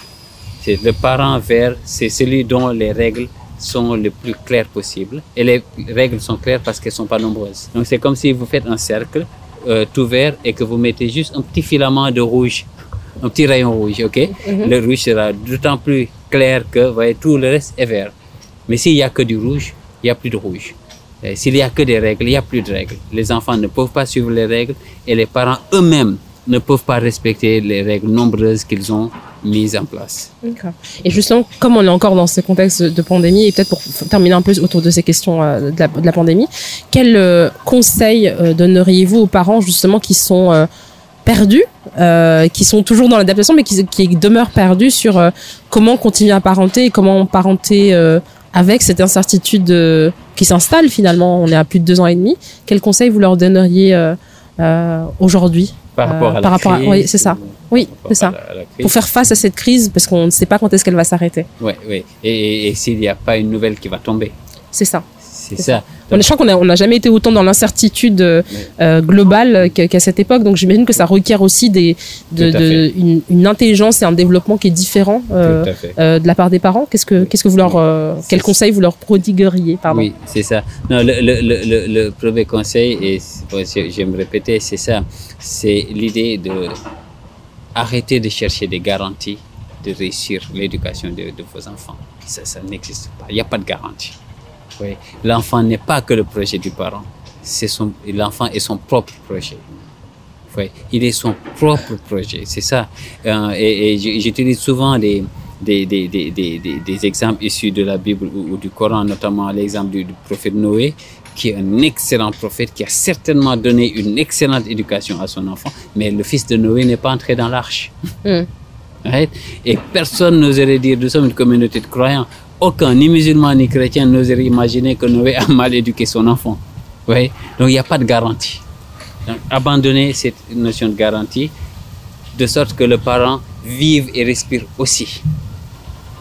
C'est le parent vert, c'est celui dont les règles sont le plus claires possible. Et les règles sont claires parce qu'elles sont pas nombreuses. Donc c'est comme si vous faites un cercle euh, tout vert et que vous mettez juste un petit filament de rouge, un petit rayon rouge, ok? Le rouge sera d'autant plus clair que, vous voyez, tout le reste est vert. Mais s'il y a que du rouge, il n'y a plus de rouge. S'il y a que des règles, il n'y a plus de règles. Les enfants ne peuvent pas suivre les règles et les parents eux-mêmes ne peuvent pas respecter les règles nombreuses qu'ils ont mises en place. Et justement, comme on est encore dans ce contexte de pandémie, et peut-être pour terminer un peu autour de ces questions euh, de, la, pandémie, quel euh, conseil euh, donneriez-vous aux parents justement qui sont perdus, qui sont toujours dans l'adaptation, mais qui, qui demeurent perdus sur comment continuer à parenter et comment parenter avec cette incertitude euh, qui s'installe finalement On est à plus de deux ans et demi. Quel conseil vous leur donneriez euh, euh, aujourd'hui Par rapport à la par rapport à- crise, oui, c'est ça. ou- Oui, c'est ça. à la- à la crise. pour faire face à cette crise parce qu'on ne sait pas quand est-ce qu'elle va s'arrêter Ouais, ouais. Et, et- et s'il n'y a pas une nouvelle qui va tomber, C'est ça. c'est C'est ça. On, je crois qu'on n'a on a jamais été autant dans l'incertitude euh, globale qu'à cette époque. Donc j'imagine que ça requiert aussi des, de, de une, une, intelligence et un développement qui est différent euh, euh, de la part des parents. Qu'est-ce que, qu'est-ce que vous leur, euh, quel conseil vous leur prodigueriez pardon Oui, c'est ça. Non, le, le, le, le, premier conseil, et je vais me répéter, c'est ça. C'est l'idée de arrêter de chercher des garanties de réussir l'éducation de, de, vos enfants. Ça, ça n'existe pas. Il n'y a pas de garantie. L'enfant n'est pas que le projet du parent. C'est son, l'enfant est son propre projet. Oui. Il est son propre projet. C'est ça. Euh, et, et j'utilise souvent des, des, des, des, des, des exemples issus de la Bible ou, ou du Coran, notamment l'exemple du, du prophète Noé, qui est un excellent prophète, qui a certainement donné une excellente éducation à son enfant, mais le fils de Noé n'est pas entré dans l'arche. Mm. Right? Et personne n'oserait dire, nous sommes une communauté de croyants, aucun, ni musulman ni chrétien, n'oserait imaginer que Noé a mal éduqué son enfant. Ouais? Donc il n'y a pas de garantie. Donc, abandonner cette notion de garantie, de sorte que le parent vive et respire aussi.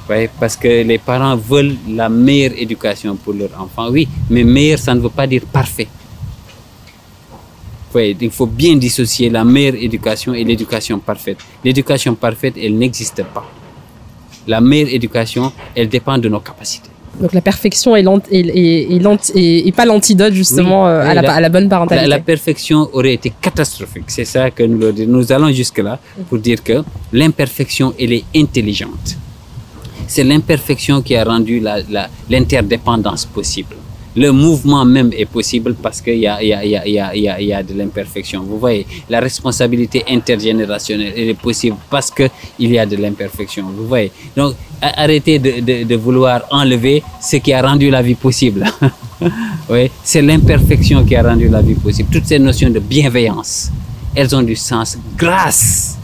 Ouais, parce que les parents veulent la meilleure éducation pour leur enfant. Oui, mais meilleur, ça ne veut pas dire parfait. Ouais, il faut bien dissocier la meilleure éducation et l'éducation parfaite. L'éducation parfaite, elle n'existe pas. La meilleure éducation, elle dépend de nos capacités. Donc la perfection est, lent, est, est, est, est pas l'antidote justement oui, à, la, la, à, la, bonne parentalité. La, la perfection aurait été catastrophique. C'est ça que nous, nous allons jusque-là pour dire que l'imperfection, elle est intelligente. C'est l'imperfection qui a rendu l'interdépendance possible. Le mouvement même est possible parce qu'il y a, y, a, y, a, y, a, y a de l'imperfection. Vous voyez, la responsabilité intergénérationnelle elle est possible parce qu'il y a de l'imperfection. Vous voyez, donc arrêtez de, de, de, vouloir enlever ce qui a rendu la vie possible. *laughs* oui, c'est l'imperfection qui a rendu la vie possible. Toutes ces notions de bienveillance, elles ont du sens grâce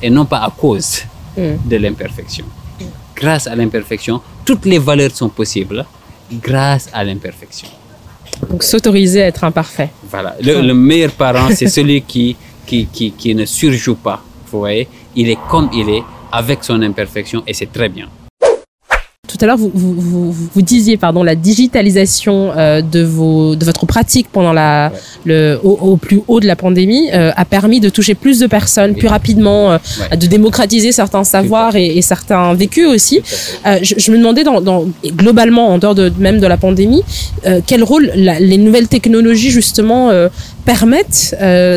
et non pas à cause mm. de l'imperfection grâce à l'imperfection, toutes les valeurs sont possibles grâce à l'imperfection. Donc s'autoriser à être imparfait. Voilà. Le, le meilleur parent, c'est celui qui, qui, qui, qui ne surjoue pas. Vous voyez, il est comme il est, avec son imperfection, et c'est très bien. Tout à l'heure, vous, vous, vous, vous, disiez pardon, la digitalisation euh, de, vos, de votre pratique pendant la, ouais. le, au, au, plus haut de la pandémie euh, a permis de toucher plus de personnes plus rapidement, euh, ouais. de démocratiser certains savoirs et, et, certains vécus aussi. Je, je, me demandais dans, dans, globalement, en dehors de, même de la pandémie, quel rôle la, les nouvelles technologies justement permettent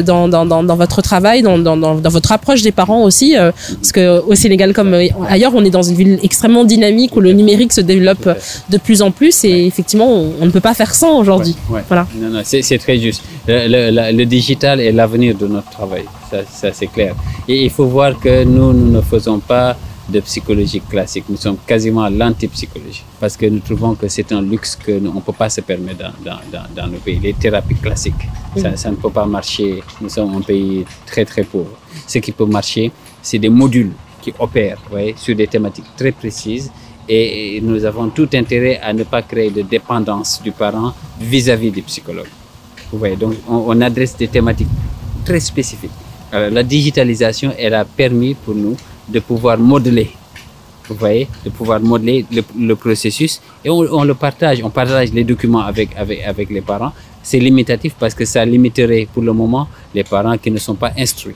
dans, dans, dans, votre travail, dans, dans, dans, votre approche des parents aussi, parce que au Sénégal comme ailleurs, on est dans une ville extrêmement dynamique où le numérique se développe de plus en plus et effectivement on, on ne peut pas faire sans aujourd'hui. Ouais, ouais. Voilà. Non, non, c'est très juste. Le, le, le digital est l'avenir de notre travail, ça, ça c'est clair. Et il faut voir que nous, nous ne faisons pas de psychologie classique. Nous sommes quasiment l'antipsychologie parce que nous trouvons que c'est un luxe que nous, on ne peut pas se permettre dans, dans, dans, dans nos pays. Les thérapies classiques, mmh. ça, ça, ne peut pas marcher. Nous sommes un pays très très pauvre. Ce qui peut marcher, c'est des modules qui opèrent ouais, sur des thématiques très précises et nous avons tout intérêt à ne pas créer de dépendance du parent vis-à-vis -vis du psychologue. Vous voyez, donc on, on, adresse des thématiques très spécifiques. Alors, la digitalisation, elle a permis pour nous de pouvoir modeler, vous voyez, de pouvoir modeler le, processus et on, le partage, on partage les documents avec, les parents. C'est limitatif parce que ça limiterait pour le moment les parents qui ne sont pas instruits.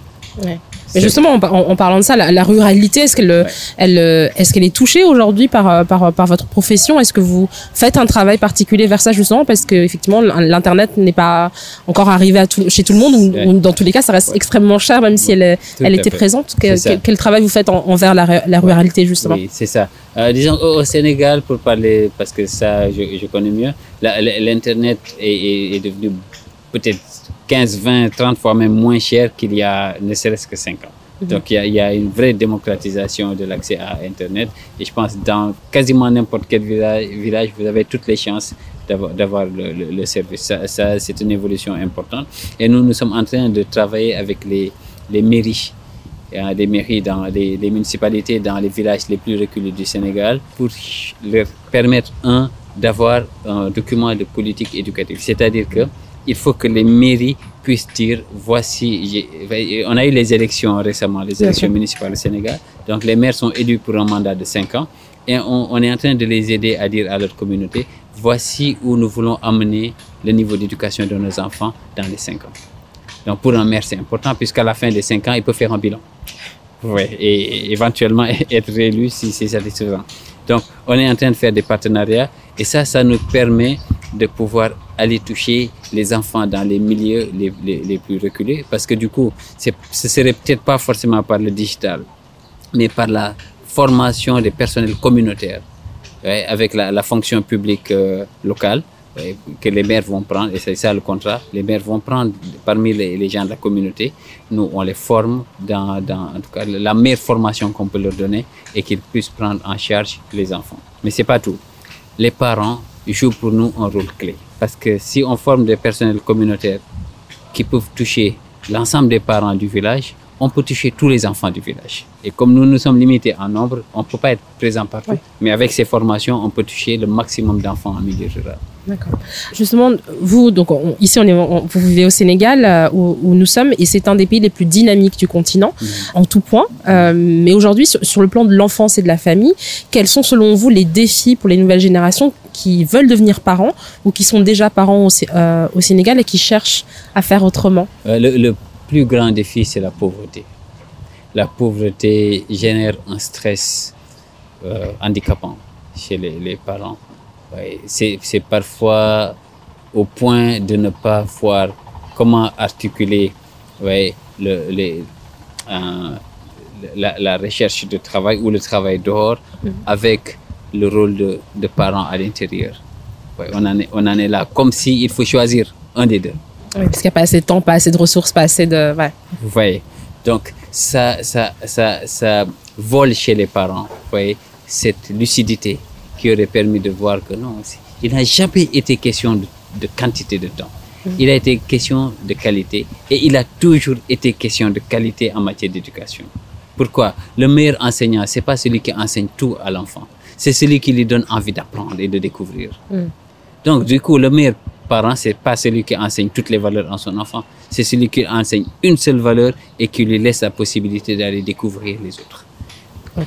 Mais justement, en, en, parlant de ça, la, la ruralité, est-ce qu'elle ouais. elle, est, qu'elle est touchée aujourd'hui par, par, par votre profession? Est-ce que vous faites un travail particulier vers ça justement? Parce que effectivement, l'internet n'est pas encore arrivé à tout, chez tout le monde. Ou, ouais. dans tous les cas, ça reste ouais. extrêmement cher, même si elle, elle était présente. Que, quel, quel, travail vous faites en, envers la, la ruralité justement? Oui, c'est ça. Euh, disons au, au, Sénégal, pour parler, parce que ça, je, je connais mieux, l'internet est, est, est devenu peut-être 15, 20, 30 fois même moins cher qu'il y a ne serait-ce que 5 ans. Mmh. Donc il y, a, il y, a, une vraie démocratisation de l'accès à Internet et je pense dans quasiment n'importe quel village, vous avez toutes les chances d'avoir le, le, le, service. Ça, ça c'est une évolution importante et nous, nous sommes en train de travailler avec les, les mairies euh, des mairies dans les, les, municipalités dans les villages les plus reculés du Sénégal pour leur permettre, un, d'avoir un document de politique éducative. C'est-à-dire que il faut que les mairies puissent dire voici on a eu les élections récemment les élections municipales au Sénégal donc les maires sont élus pour un mandat de cinq ans et on, on, est en train de les aider à dire à leur communauté voici où nous voulons amener le niveau d'éducation de nos enfants dans les cinq ans. Donc pour un maire, c'est important puisqu'à la fin des cinq ans, il peut faire un bilan. Ouais, et éventuellement *laughs* être réélu si c'est satisfaisant. Donc on est en train de faire des partenariats et ça, ça nous permet de pouvoir aller toucher les enfants dans les milieux les, les, les plus reculés parce que du coup, ce serait peut-être pas forcément par le digital, mais par la formation des personnels communautaires avec la, fonction publique euh, locale que les maires vont prendre, et c'est ça le contrat, les maires vont prendre parmi les, les, gens de la communauté, nous on les forme dans, dans en tout cas, la meilleure formation qu'on peut leur donner et qu'ils puissent prendre en charge les enfants. Mais c'est pas tout. Les parents jouent pour nous un rôle clé. Parce que si on forme des personnels communautaires qui peuvent toucher l'ensemble des parents du village, on peut toucher tous les enfants du village. Et comme nous nous sommes limités en nombre, on ne peut pas être présent partout. Mais avec ces formations, on peut toucher le maximum d'enfants en milieu rural. D'accord. Justement, vous, donc on, ici, on est, on, vous vivez au Sénégal, euh, où, où, nous sommes, et c'est un des pays les plus dynamiques du continent, mmh. en tout point. Euh, mais aujourd'hui, sur, sur, le plan de l'enfance et de la famille, quels sont selon vous les défis pour les nouvelles générations qui veulent devenir parents ou qui sont déjà parents au, euh, au Sénégal et qui cherchent à faire autrement le, le plus grand défi, c'est la pauvreté. La pauvreté génère un stress euh, handicapant chez les, les parents. Ouais, c'est parfois au point de ne pas voir comment articuler ouais, le, les, euh, la, la, recherche de travail ou le travail dehors mmh. avec le rôle de, de parent à l'intérieur. Ouais, on, en est, on en est là, comme s'il il faut choisir un des deux. Oui, parce qu'il n'y a pas assez de temps, pas assez de ressources, pas assez de... Ouais. Vous voyez Donc, ça, ça, ça, ça vole chez les parents, vous voyez, cette lucidité qui aurait permis de voir que non, il n'a jamais été question de, de quantité de temps. Mmh. Il a été question de qualité et il a toujours été question de qualité en matière d'éducation. Pourquoi? Le meilleur enseignant, c'est pas celui qui enseigne tout à l'enfant, c'est celui qui lui donne envie d'apprendre et de découvrir. Mmh. Donc, du coup, le meilleur parent, c'est pas celui qui enseigne toutes les valeurs à son enfant, c'est celui qui enseigne une seule valeur et qui lui laisse la possibilité d'aller découvrir les autres.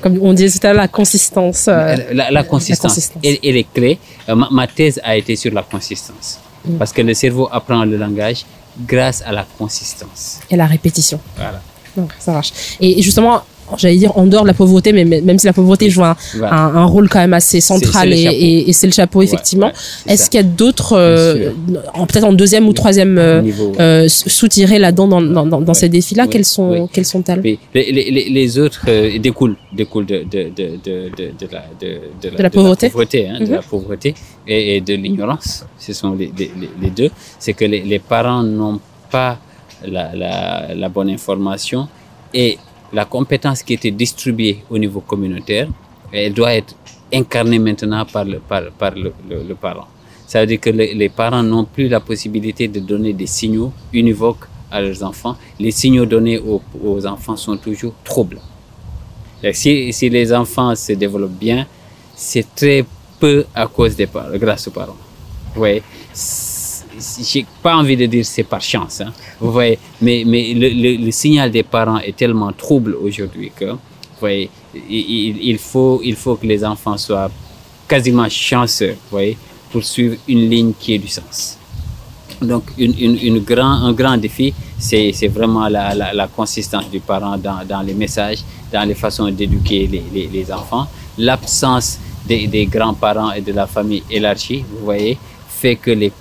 Comme on disait tout à l'heure, la consistance. Euh, la, la, consistance, la consistance. Elle, elle, est clé. Euh, ma, ma, thèse a été sur la consistance. Mm. Parce que le cerveau apprend le langage grâce à la consistance. Et la répétition. Voilà. Donc, ça marche. Et justement, j'allais dire en dehors de la pauvreté, mais même si la pauvreté joue un, ouais. un, un rôle quand même assez central et, et, et c'est le chapeau effectivement. Ouais, Est-ce qu'il y a d'autres, euh, peut-être en deuxième ou troisième euh, euh, sous-tirés là-dedans dans, dans, dans, dans ces défis-là, quels sont quels sont-elles? Les, les, les, autres euh, découlent découlent de de de de la de, de, la, pauvreté, pauvreté, hein, mm -hmm. de la pauvreté et, et de l'ignorance. Ce sont les, les, deux. C'est que les, parents n'ont pas la, la, la bonne information et la compétence qui était distribuée au niveau communautaire, elle doit être incarnée maintenant par le, par, le, parent. Ça veut dire que les, les parents n'ont plus la possibilité de donner des signaux univoques à leurs enfants. Les signaux donnés aux, aux enfants sont toujours troubles. Si, si, les enfants se développent bien, c'est très peu à cause des parents, grâce aux parents. Ouais j'ai pas envie de dire c'est par chance, hein, vous voyez, mais, mais le, le, signal des parents est tellement trouble aujourd'hui que, vous voyez, il, il, faut, il faut que les enfants soient quasiment chanceux, vous voyez, pour suivre une ligne qui ait du sens. Donc, une, une, une grand, un grand défi, c'est vraiment la, la, la, consistance du parent dans, dans, les messages, dans les façons d'éduquer les, les, les, enfants. L'absence des, des grands-parents et de la famille élargie, vous voyez, fait que les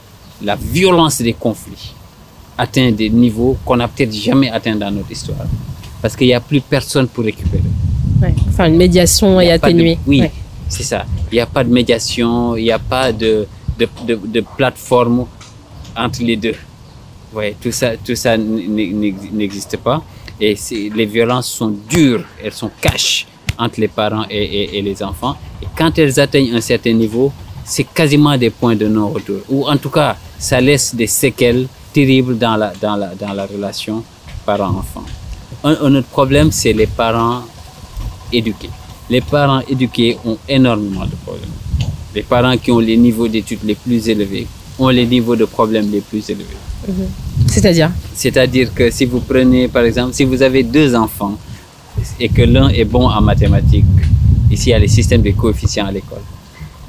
la violence des conflits atteint des niveaux qu'on n'a peut-être jamais atteints dans notre histoire. Parce qu'il n'y a plus personne pour récupérer. Ouais. Enfin, une médiation est atténuée. Oui, ouais. c'est ça. Il n'y a pas de médiation, il n'y a pas de, de, de, de, plateforme entre les deux. Ouais, tout ça, tout ça n'existe pas. Et les violences sont dures, elles sont caches entre les parents et, et, et les enfants. Et quand elles atteignent un certain niveau, c'est quasiment des points de non-retour. Ou en tout cas, ça laisse des séquelles terribles dans la, dans la, dans la relation parent-enfant. Un, un, autre problème, c'est les parents éduqués. Les parents éduqués ont énormément de problèmes. Les parents qui ont les niveaux d'études les plus élevés ont les niveaux de problèmes les plus élevés. Mmh. C'est-à-dire? C'est-à-dire que si vous prenez, par exemple, si vous avez deux enfants et que l'un est bon en mathématiques, ici il y a les systèmes de coefficients à l'école,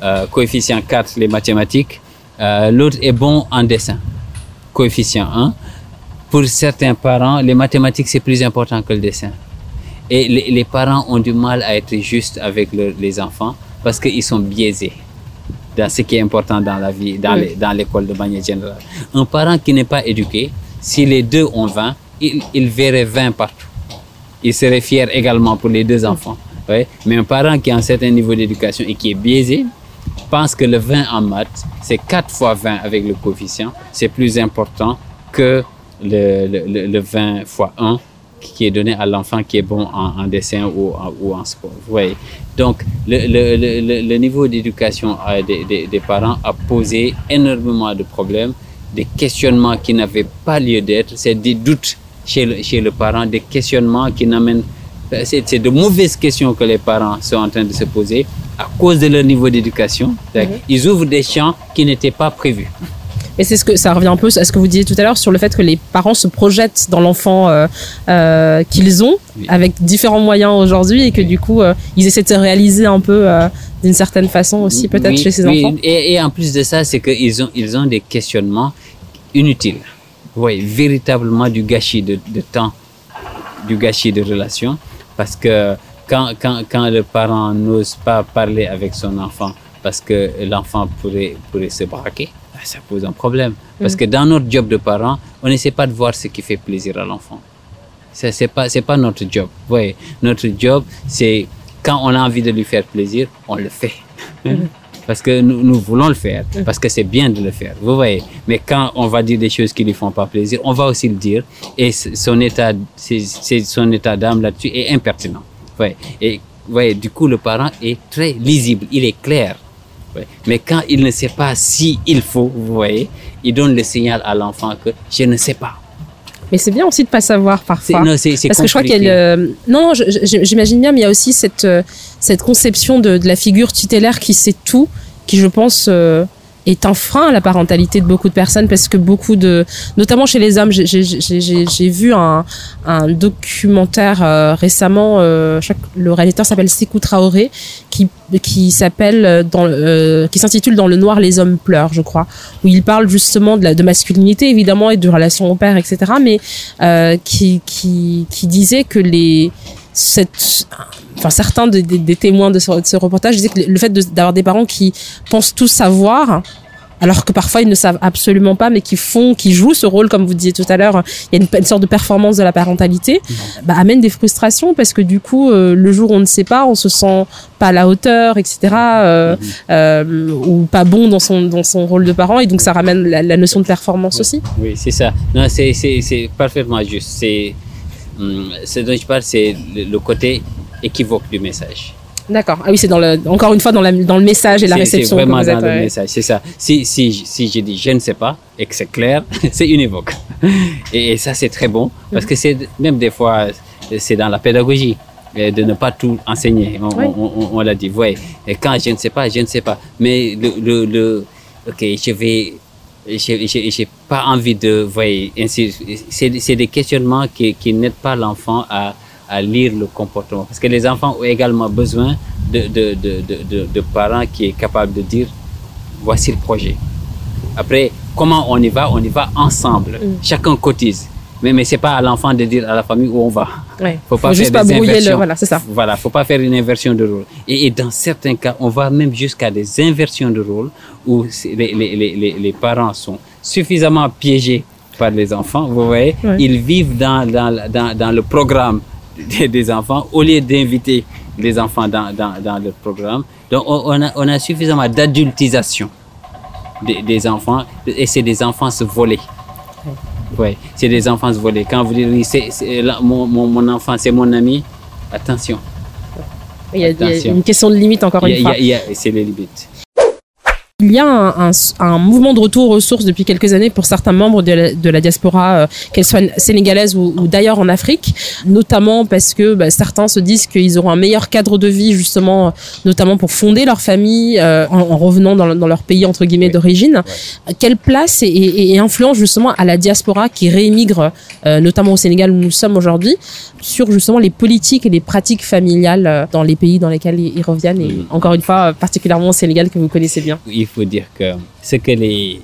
euh, coefficient 4 les mathématiques, euh, l'autre est bon en dessin, coefficient 1. Pour certains parents, les mathématiques c'est plus important que le dessin. Et les, les parents ont du mal à être justes avec les enfants parce qu'ils sont biaisés dans ce qui est important dans la vie, dans Oui. l'école de manière générale. Un parent qui n'est pas éduqué, si les deux ont 20, il, il verrait 20 partout. Il serait fier également pour les deux enfants. Mais un parent qui a un certain niveau d'éducation et qui est biaisé, pense que le 20 en maths, c'est 4 fois 20 avec le coefficient, c'est plus important que le, le, le- le 20 fois 1 qui est donné à l'enfant qui est bon en, dessin ou en, ou en sport. Vous voyez? Donc, le, le, le, le- le niveau d'éducation euh, des, des, des parents a posé énormément de problèmes, des questionnements qui n'avaient pas lieu d'être, c'est des doutes chez le, chez le parent, des questionnements qui n'amènent c'est c'est de mauvaises questions que les parents sont en train de se poser à cause de leur niveau d'éducation. C'est-à-dire Ils ouvrent des champs qui n'étaient pas prévus. Et c'est ce que ça revient un peu à ce que vous disiez tout à l'heure sur le fait que les parents se projettent dans l'enfant euh, euh, qu'ils ont Oui. avec différents moyens aujourd'hui et que du coup euh, ils essaient de se réaliser un peu euh, d'une certaine façon aussi peut-être Oui, chez ces enfants. Et, et en plus de ça, c'est qu'ils ont, ils ont des questionnements inutiles. Oui, véritablement du gâchis de, de temps, du gâchis de relation. Parce que quand, quand, quand le parent n'ose pas parler avec son enfant parce que l'enfant pourrait, pourrait se braquer, ben, ça pose un problème. Parce Mm. que dans notre job de parent, on n'essaie pas de voir ce qui fait plaisir à l'enfant. Ça, c'est pas, pas notre job. Vous voyez, notre job, c'est quand on a envie de lui faire plaisir, on le fait. *laughs* Parce que nous, nous voulons le faire, parce que c'est bien de le faire. Vous voyez. Mais quand on va dire des choses qui lui font pas plaisir, on va aussi le dire. Et c- son état, c'est, c'est- son état d'âme là-dessus est impertinent. Vous voyez. Et vous voyez, du coup, le parent est très lisible, il est clair. Mais quand il ne sait pas si il faut, vous voyez, il donne le signal à l'enfant que je ne sais pas. Mais c'est bien aussi de pas savoir parfois. non, Parce que je crois qu'il y compliqué. a le... Non, j'imagine bien, mais il y a aussi cette, euh, cette conception de, de la figure tutélaire qui sait tout, qui je pense euh, est un frein à la parentalité de beaucoup de personnes parce que beaucoup de... Notamment chez les hommes, j'ai- vu un, un documentaire euh, récemment, euh, je crois que le réalisateur s'appelle Sékou Traoré, qui, qui s'appelle euh, dans euh, qui s'intitule Dans le noir les hommes pleurent, je crois, où il parle justement de, la, de masculinité évidemment et de relations au père, etc. Mais euh, qui, qui, qui disait que les cette, enfin certains des, témoins de ce, de ce reportage disaient que le fait d'avoir des parents qui pensent tout savoir alors que parfois ils ne savent absolument pas mais qui font qui jouent ce rôle comme vous disiez tout à l'heure il y a une, une sorte de performance de la parentalité bah, amène des frustrations parce que du coup euh, le jour où on ne sait pas on se sent pas à la hauteur etc euh, euh, ou pas bon dans son dans son rôle de parent et donc ça ramène la, la notion de performance Oui. aussi Oui, c'est ça. Non, c'est, parfaitement juste. C'est, ce dont je parle, c'est le, côté équivoque du message. d'accord ah oui c'est dans le encore une fois dans, la, dans le message et la réception C'est que vraiment dans le message, c'est ça. Si, si, si je dis je ne sais pas et que c'est clair, *laughs* c'est univoque. *laughs* Et, et ça, c'est très bon parce que c'est même des fois, c'est dans la pédagogie euh, de ne pas tout enseigner. On, Oui. on- on- on l'a dit, ouais. Et quand je ne sais pas, je ne sais pas. Mais le, le, le ok, je vais, j'ai pas envie de, voyez, ainsi, c'est c'est des questionnements qui, qui n'aident pas l'enfant à, à lire le comportement. Parce que les enfants ont également besoin de, de, de, de, parents qui est capable de dire, voici le projet. Après, comment on y va? On y va ensemble. Mm. Chacun cotise. Mais, mais c'est pas à l'enfant de dire à la famille où on va. Ouais. Faut pas faire des le inversions. voilà c'est ça Voilà, faut pas faire une inversion de rôle. Et, et dans certains cas, on va même jusqu'à des inversions de rôle où les, les, les, les, parents sont suffisamment piégés par les enfants, vous voyez, Ouais. ils vivent dans, dans, dans, dans le programme des, des enfants au lieu d'inviter les enfants dans, dans, dans le programme. Donc, on, on a, on a suffisamment d'adultisation des, des enfants et c'est des enfants se voler. Oui, c'est des enfants se voler. Quand vous dites, c'est, mon, mon, mon enfant, c'est mon ami, attention. il y, a, il y a une question de limite encore une fois il y a- il y a- c'est les limites. Il y a un, un, un, mouvement de retour aux sources depuis quelques années pour certains membres de la, de la diaspora, euh, qu'elle soit sénégalaise ou, ou d'ailleurs en Afrique, notamment parce que bah, certains se disent qu'ils auront un meilleur cadre de vie justement, notamment pour fonder leur famille euh, en, en, revenant dans, dans, leur pays entre guillemets d'origine. Ouais. Quelle place et, et, et, influence justement à la diaspora qui réémigre, euh, notamment au Sénégal où nous sommes aujourd'hui, sur justement les politiques et les pratiques familiales euh, dans les pays dans lesquels ils, ils reviennent et encore une fois particulièrement au Sénégal que vous connaissez bien? Il faut dire que ce que les,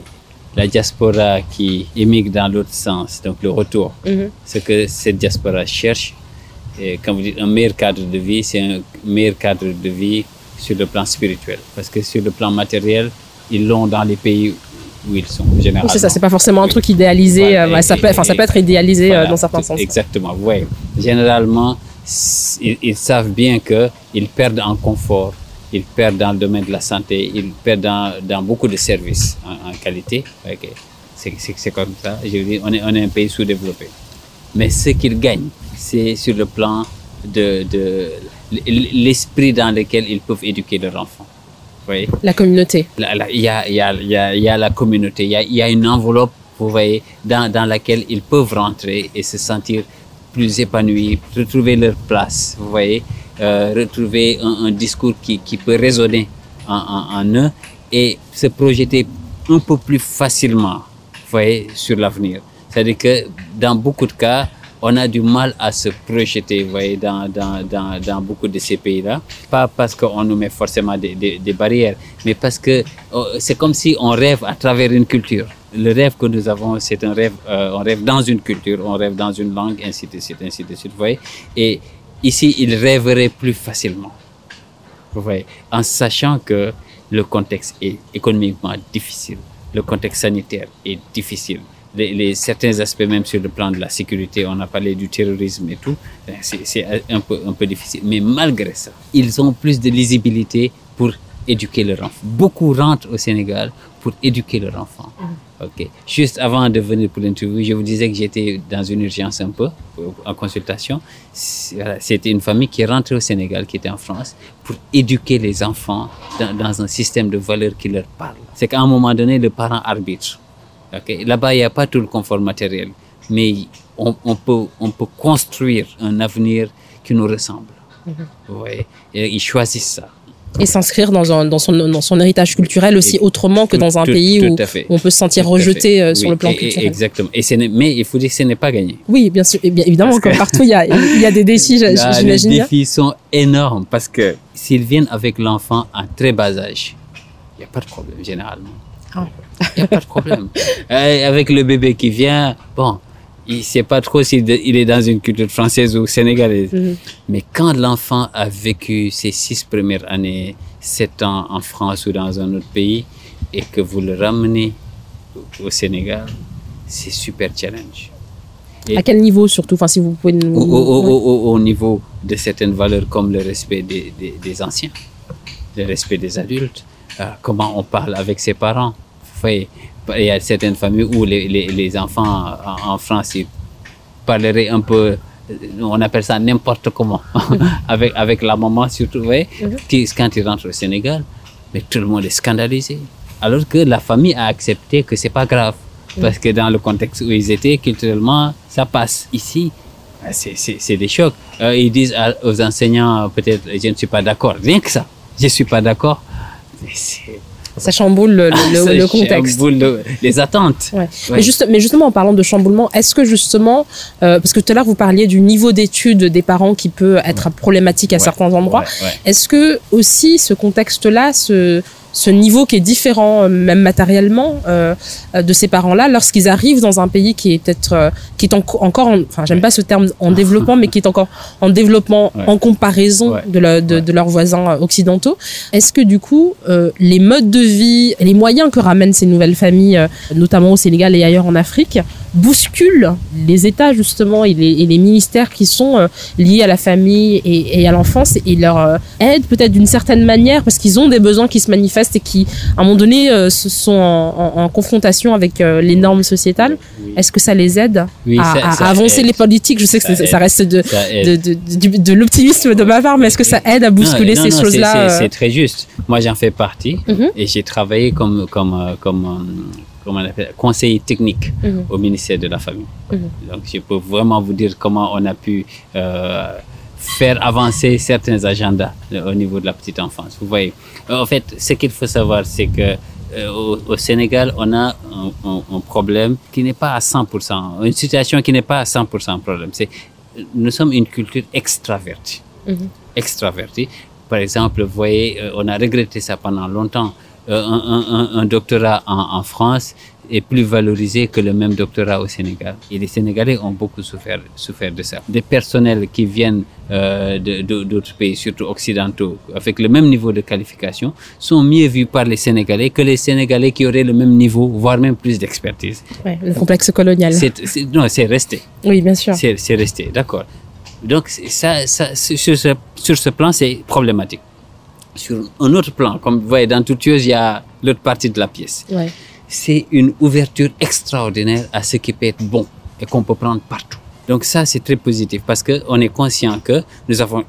la diaspora qui émigre dans l'autre sens, donc le retour, mm -hmm. ce que cette diaspora cherche, et quand vous dites un meilleur cadre de vie, c'est un meilleur cadre de vie sur le plan spirituel. Parce que sur le plan matériel, ils l'ont dans les pays où ils sont généralement. Oui, c'est ça, c'est pas forcément un truc idéalisé, voilà, euh, ça, peut, enfin, ça peut être idéalisé euh, voilà, dans certains sens. Exactement, oui. Généralement, ils, ils savent bien qu'ils perdent en confort ils perdent dans le domaine de la santé, ils perdent dans, dans beaucoup de services en, en qualité. Okay. C'est comme ça. Je veux dire, on est, on est un pays sous-développé. Mais ce qu'ils gagnent, c'est sur le plan de, de l'esprit dans lequel ils peuvent éduquer leurs enfants. La communauté. Il y a, y, a, y, a, y a la communauté, il y a, y a une enveloppe, vous voyez, dans, dans laquelle ils peuvent rentrer et se sentir plus épanouis, retrouver leur place, vous voyez euh, retrouver un, discours qui, qui, peut résonner en, eux et se projeter un peu plus facilement voyez, sur l'avenir. C'est-à-dire que dans beaucoup de cas, on a du mal à se projeter voyez, dans, dans, dans, dans beaucoup de ces pays-là. Pas parce qu'on nous met forcément des, des, barrières, mais parce que oh, c'est comme si on rêve à travers une culture. Le rêve que nous avons, c'est un rêve, euh, on rêve dans une culture, on rêve dans une langue, ainsi de suite, ainsi de suite, voyez. Et Ici, ils rêveraient plus facilement. Vous voyez, en sachant que le contexte est économiquement difficile, le contexte sanitaire est difficile. Les, certains aspects, même sur le plan de la sécurité, on a parlé du terrorisme et tout, c'est un peu, un peu difficile. Mais malgré ça, ils ont plus de lisibilité pour éduquer leur enfant. Beaucoup rentrent au Sénégal pour éduquer leur enfant. Mmh. Ok. Juste avant de venir pour l'interview, je vous disais que j'étais dans une urgence un peu en consultation. C'était une famille qui est rentrée au Sénégal, qui était en France, pour éduquer les enfants dans, dans un système de valeurs qui leur parle. C'est qu'à un moment donné, le parent arbitre. Okay. Là-bas, il n'y a pas tout le confort matériel, mais on, on, peut, on peut construire un avenir qui nous ressemble. Mmh. Vous voyez? Et ils choisissent ça et s'inscrire dans, un, dans, son, dans son héritage culturel aussi et autrement que dans un tout, pays tout où on peut se sentir rejeté euh, sur oui, le plan et, culturel. Exactement. Et mais il faut dire que ce n'est pas gagné. Oui, bien sûr. Et bien évidemment, comme partout, il y a, il y a des défis, *laughs* j'imagine. Les défis sont énormes parce que s'ils viennent avec l'enfant à très bas âge, il n'y a pas de problème généralement. Il oh. n'y a pas de problème. *laughs* euh, avec le bébé qui vient, bon, il ne sait pas trop s'il est dans une culture française ou sénégalaise. Mm -hmm. Mais quand l'enfant a vécu ses six premières années, sept ans en France ou dans un autre pays, et que vous le ramenez au Sénégal, c'est super challenge. Et à quel niveau surtout? Enfin, si vous pouvez nous... au, au, au, au, niveau de certaines valeurs comme le respect des, des, des anciens, le respect des adultes, euh, comment on parle avec ses parents. Il y a certaines familles où les, les, les enfants en, en, France ils parleraient un peu on appelle ça n'importe comment *laughs* avec avec la maman surtout vous voyez, mm -hmm. qui, quand ils rentrent au Sénégal mais tout le monde est scandalisé. Alors que la famille a accepté que c'est pas grave -hmm. parce que dans le contexte où ils étaient culturellement ça passe. Ici c'est des chocs. Euh, ils disent aux enseignants peut-être je ne suis pas d'accord rien que ça. Je suis pas d'accord ça chamboule le, le, ça le contexte. Chamboule le, les attentes. Ouais. Ouais. Mais, juste, mais justement, en parlant de chamboulement, est-ce que justement, euh, parce que tout à l'heure vous parliez du niveau d'études des parents qui peut être problématique à ouais. certains endroits, est-ce que aussi ce contexte-là, ce, ce niveau qui est différent, euh, même matériellement, euh, de ces parents-là, lorsqu'ils arrivent dans un pays qui est peut-être, euh, qui est en, encore, en, enfin, j'aime pas ce terme en développement, mais qui est encore en développement ouais. en comparaison ouais. de, la, de, de, leurs voisins occidentaux. Est-ce que du coup, euh, les modes de vie, les moyens que ramènent ces nouvelles familles, notamment au Sénégal et ailleurs en Afrique, bouscule les États justement et les, et les ministères qui sont euh, liés à la famille et, et à l'enfance et leur euh, aide peut-être d'une certaine manière parce qu'ils ont des besoins qui se manifestent et qui à un moment donné euh, se sont en, en- en confrontation avec euh, les normes sociétales. Oui. Est-ce que ça les aide Oui, à, ça- à ça avancer aide. les politiques? Je sais que Ça reste de, de, de, du- de l'optimisme de ma part, mais est-ce que ça aide à bousculer Non, ces non, choses-là c'est- très juste. Moi, j'en fais partie Mhm. et j'ai travaillé comme, comme, comme, comment on appelle, conseiller technique Mhm. au ministère de la Famille. Mhm. Donc, je peux vraiment vous dire comment on a pu euh, faire avancer certains agendas euh, au niveau de la petite enfance. Vous voyez, en fait, ce qu'il faut savoir, c'est que euh, au, au Sénégal, on a un, un- un problème qui n'est pas à 100%, une situation qui n'est pas à 100% problème. C'est, nous sommes une culture extravertie Mhm. extraverti. Par exemple, vous voyez, euh, on a regretté ça pendant longtemps. Euh, un, un- un- un doctorat en, en France est plus valorisé que le même doctorat au Sénégal. Et les Sénégalais ont beaucoup souffert, souffert de ça. Des personnels qui viennent euh, d'autres pays, surtout occidentaux, avec le même niveau de qualification, sont mieux vus par les Sénégalais que les Sénégalais qui auraient le même niveau, voire même plus d'expertise. ouais, le complexe colonial Non, c'est resté. Oui, bien sûr. C'est resté, d'accord. Donc, ça, ça, c'est- sur, ce, sur ce plan, c'est problématique. Sur un autre plan, comme vous voyez, dans toute chose, il y a l'autre partie de la pièce. Ouais. C'est une ouverture extraordinaire à ce qui peut être bon et qu'on peut prendre partout. Donc ça, c'est très positif parce qu'on est conscient que nous avons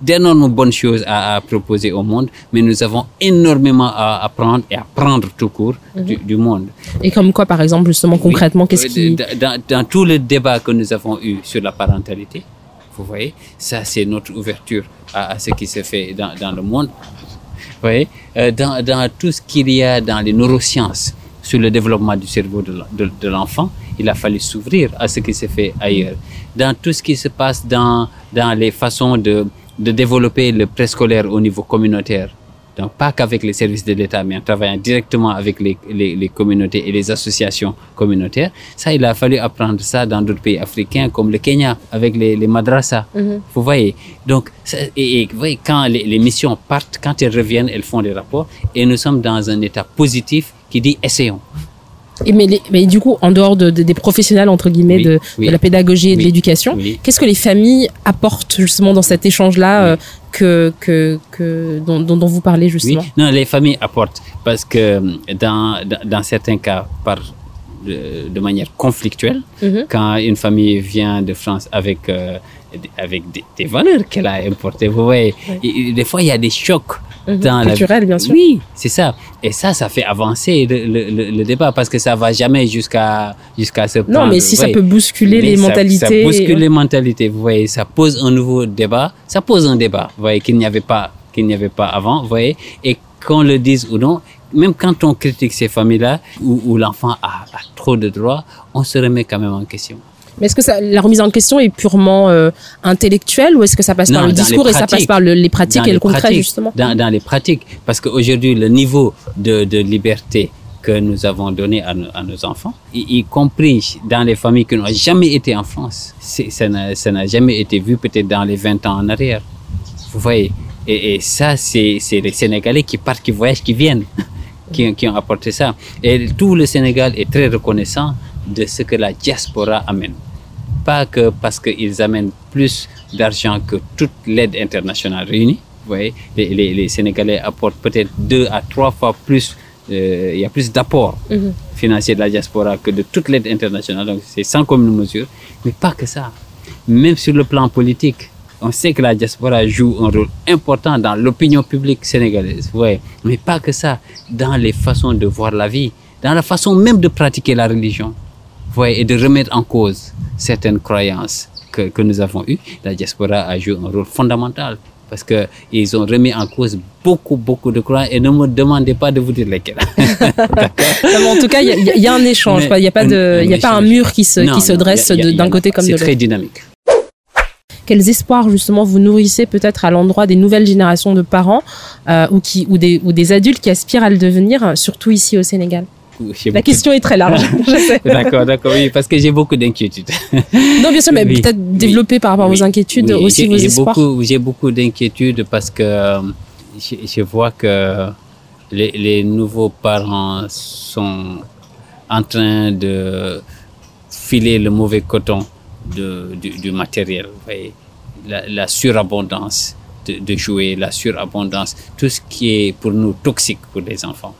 d'énormes bonnes choses à, à proposer au monde, mais nous avons énormément à apprendre et à prendre tout court du, du monde. Et comme quoi, par exemple, justement, concrètement, Oui. qu'est-ce qui... dans, dans- dans tout le débat que nous avons eu sur la parentalité, vous voyez, ça c'est notre ouverture à, ce qui se fait dans, le monde. Vous voyez, Euh, dans, dans tout ce qu'il y a dans les neurosciences sur le développement du cerveau de l'enfant, il a fallu s'ouvrir à ce qui se fait ailleurs. Dans tout ce qui se passe dans, dans les façons de, de développer le préscolaire au niveau communautaire, donc pas qu'avec les services de l'État, mais en travaillant directement avec les, les, les communautés et les associations communautaires. Ça, il a fallu apprendre ça dans d'autres pays africains comme le Kenya avec les, les madrasas. Mhm. Vous voyez, donc, ça- et, et vous voyez, quand les, les missions partent, quand elles reviennent, elles font des rapports et nous sommes dans un état positif qui dit essayons. Et mais, les- mais du coup, en dehors de, de- des professionnels, entre guillemets, Oui, de, oui. de la pédagogie et de l'éducation, qu'est-ce que les familles apportent justement dans cet échange-là euh, que, que, que, dont, vous parlez justement? Non, les familles apportent parce que dans, dans, dans certains cas, par, de, de manière conflictuelle, Mhm. quand une famille vient de France avec, euh, avec des, des valeurs qu'elle a importées, vous voyez, et des fois il y a des chocs Mhm. dans la Culturel, bien sûr. Oui, c'est ça. Et ça, ça fait avancer le, le, débat parce que ça va jamais jusqu'à jusqu'à ce Non, mais si ça peut bousculer Mais les ça- mentalités. Ça bouscule les mentalités, vous voyez. Ça pose un nouveau débat. Ça pose un débat, vous voyez, qu'il n'y avait pas, qu'il n'y avait pas avant, vous voyez. Et qu'on le dise ou non, même quand on critique ces familles-là, où, où l'enfant a, a trop de droits, on se remet quand même en question. Mais est-ce que ça, la remise en question est purement euh, intellectuelle ou est-ce que ça passe Non, par le discours et ça passe par le- les pratiques Dans et les le concret justement? Dans, dans les pratiques. Parce qu'aujourd'hui, le niveau de, de liberté que nous avons donné à nos, à nos enfants, y, y compris dans les familles qui n'ont jamais été en France, ça n'a jamais été vu peut-être dans les 20 ans en arrière. Vous voyez et, et ça, c'est c'est les Sénégalais qui partent, qui voyagent, qui viennent, *laughs* qui, qui ont apporté ça. Et tout le Sénégal est très reconnaissant de ce que la diaspora amène pas que parce qu'ils amènent plus d'argent que toute l'aide internationale réunie. Vous voyez, les, les, les Sénégalais apportent peut-être deux à trois fois plus, euh, il y a plus d'apports Mhm. financiers de la diaspora que de toute l'aide internationale. Donc c'est sans commune mesure. Mais pas que ça. Même sur le plan politique, on sait que la diaspora joue un rôle important dans l'opinion publique sénégalaise. Vous voyez, mais pas que ça. Dans les façons de voir la vie, dans la façon même de pratiquer la religion voyez, et de remettre en cause certaines croyances que, que nous avons eues, la diaspora a joué un rôle fondamental parce que ils ont remis en cause beaucoup, beaucoup de croyances et ne me demandez pas de vous dire lesquelles. *laughs* Non, mais En tout cas, il y, a- il y a un échange. Il n'y a pas, un- de, il y a un pas un mur qui se, Non, qui se non, dresse d'un côté comme de C'est l'autre. très dynamique. Quels espoirs justement vous nourrissez peut-être à l'endroit des nouvelles générations de parents euh, ou, qui, ou, des, ou des adultes qui aspirent à le devenir, surtout ici au Sénégal? La beaucoup- question est très large, *laughs* je sais. D'accord, d'accord, oui, parce que j'ai beaucoup d'inquiétudes. *laughs* Non, bien sûr, mais Oui, peut-être oui, développer par rapport à oui, vos inquiétudes aussi vos espoirs. Beaucoup, j'ai beaucoup d'inquiétudes parce que euh, je, je vois que les, les nouveaux parents sont en train de filer le mauvais coton de, du, du matériel. Vous voyez, la, la surabondance de, de jouets, la surabondance, tout ce qui est pour nous toxique pour les enfants.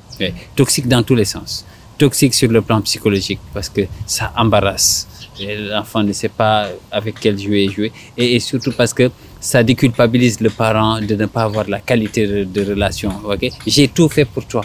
Toxique dans tous les sens. Toxique sur le plan psychologique parce que ça embarrasse. L'enfant ne sait pas avec quel jouet jouer. Et, et surtout parce que ça déculpabilise le parent de ne pas avoir la qualité de, relation. ok? J'ai tout fait pour toi.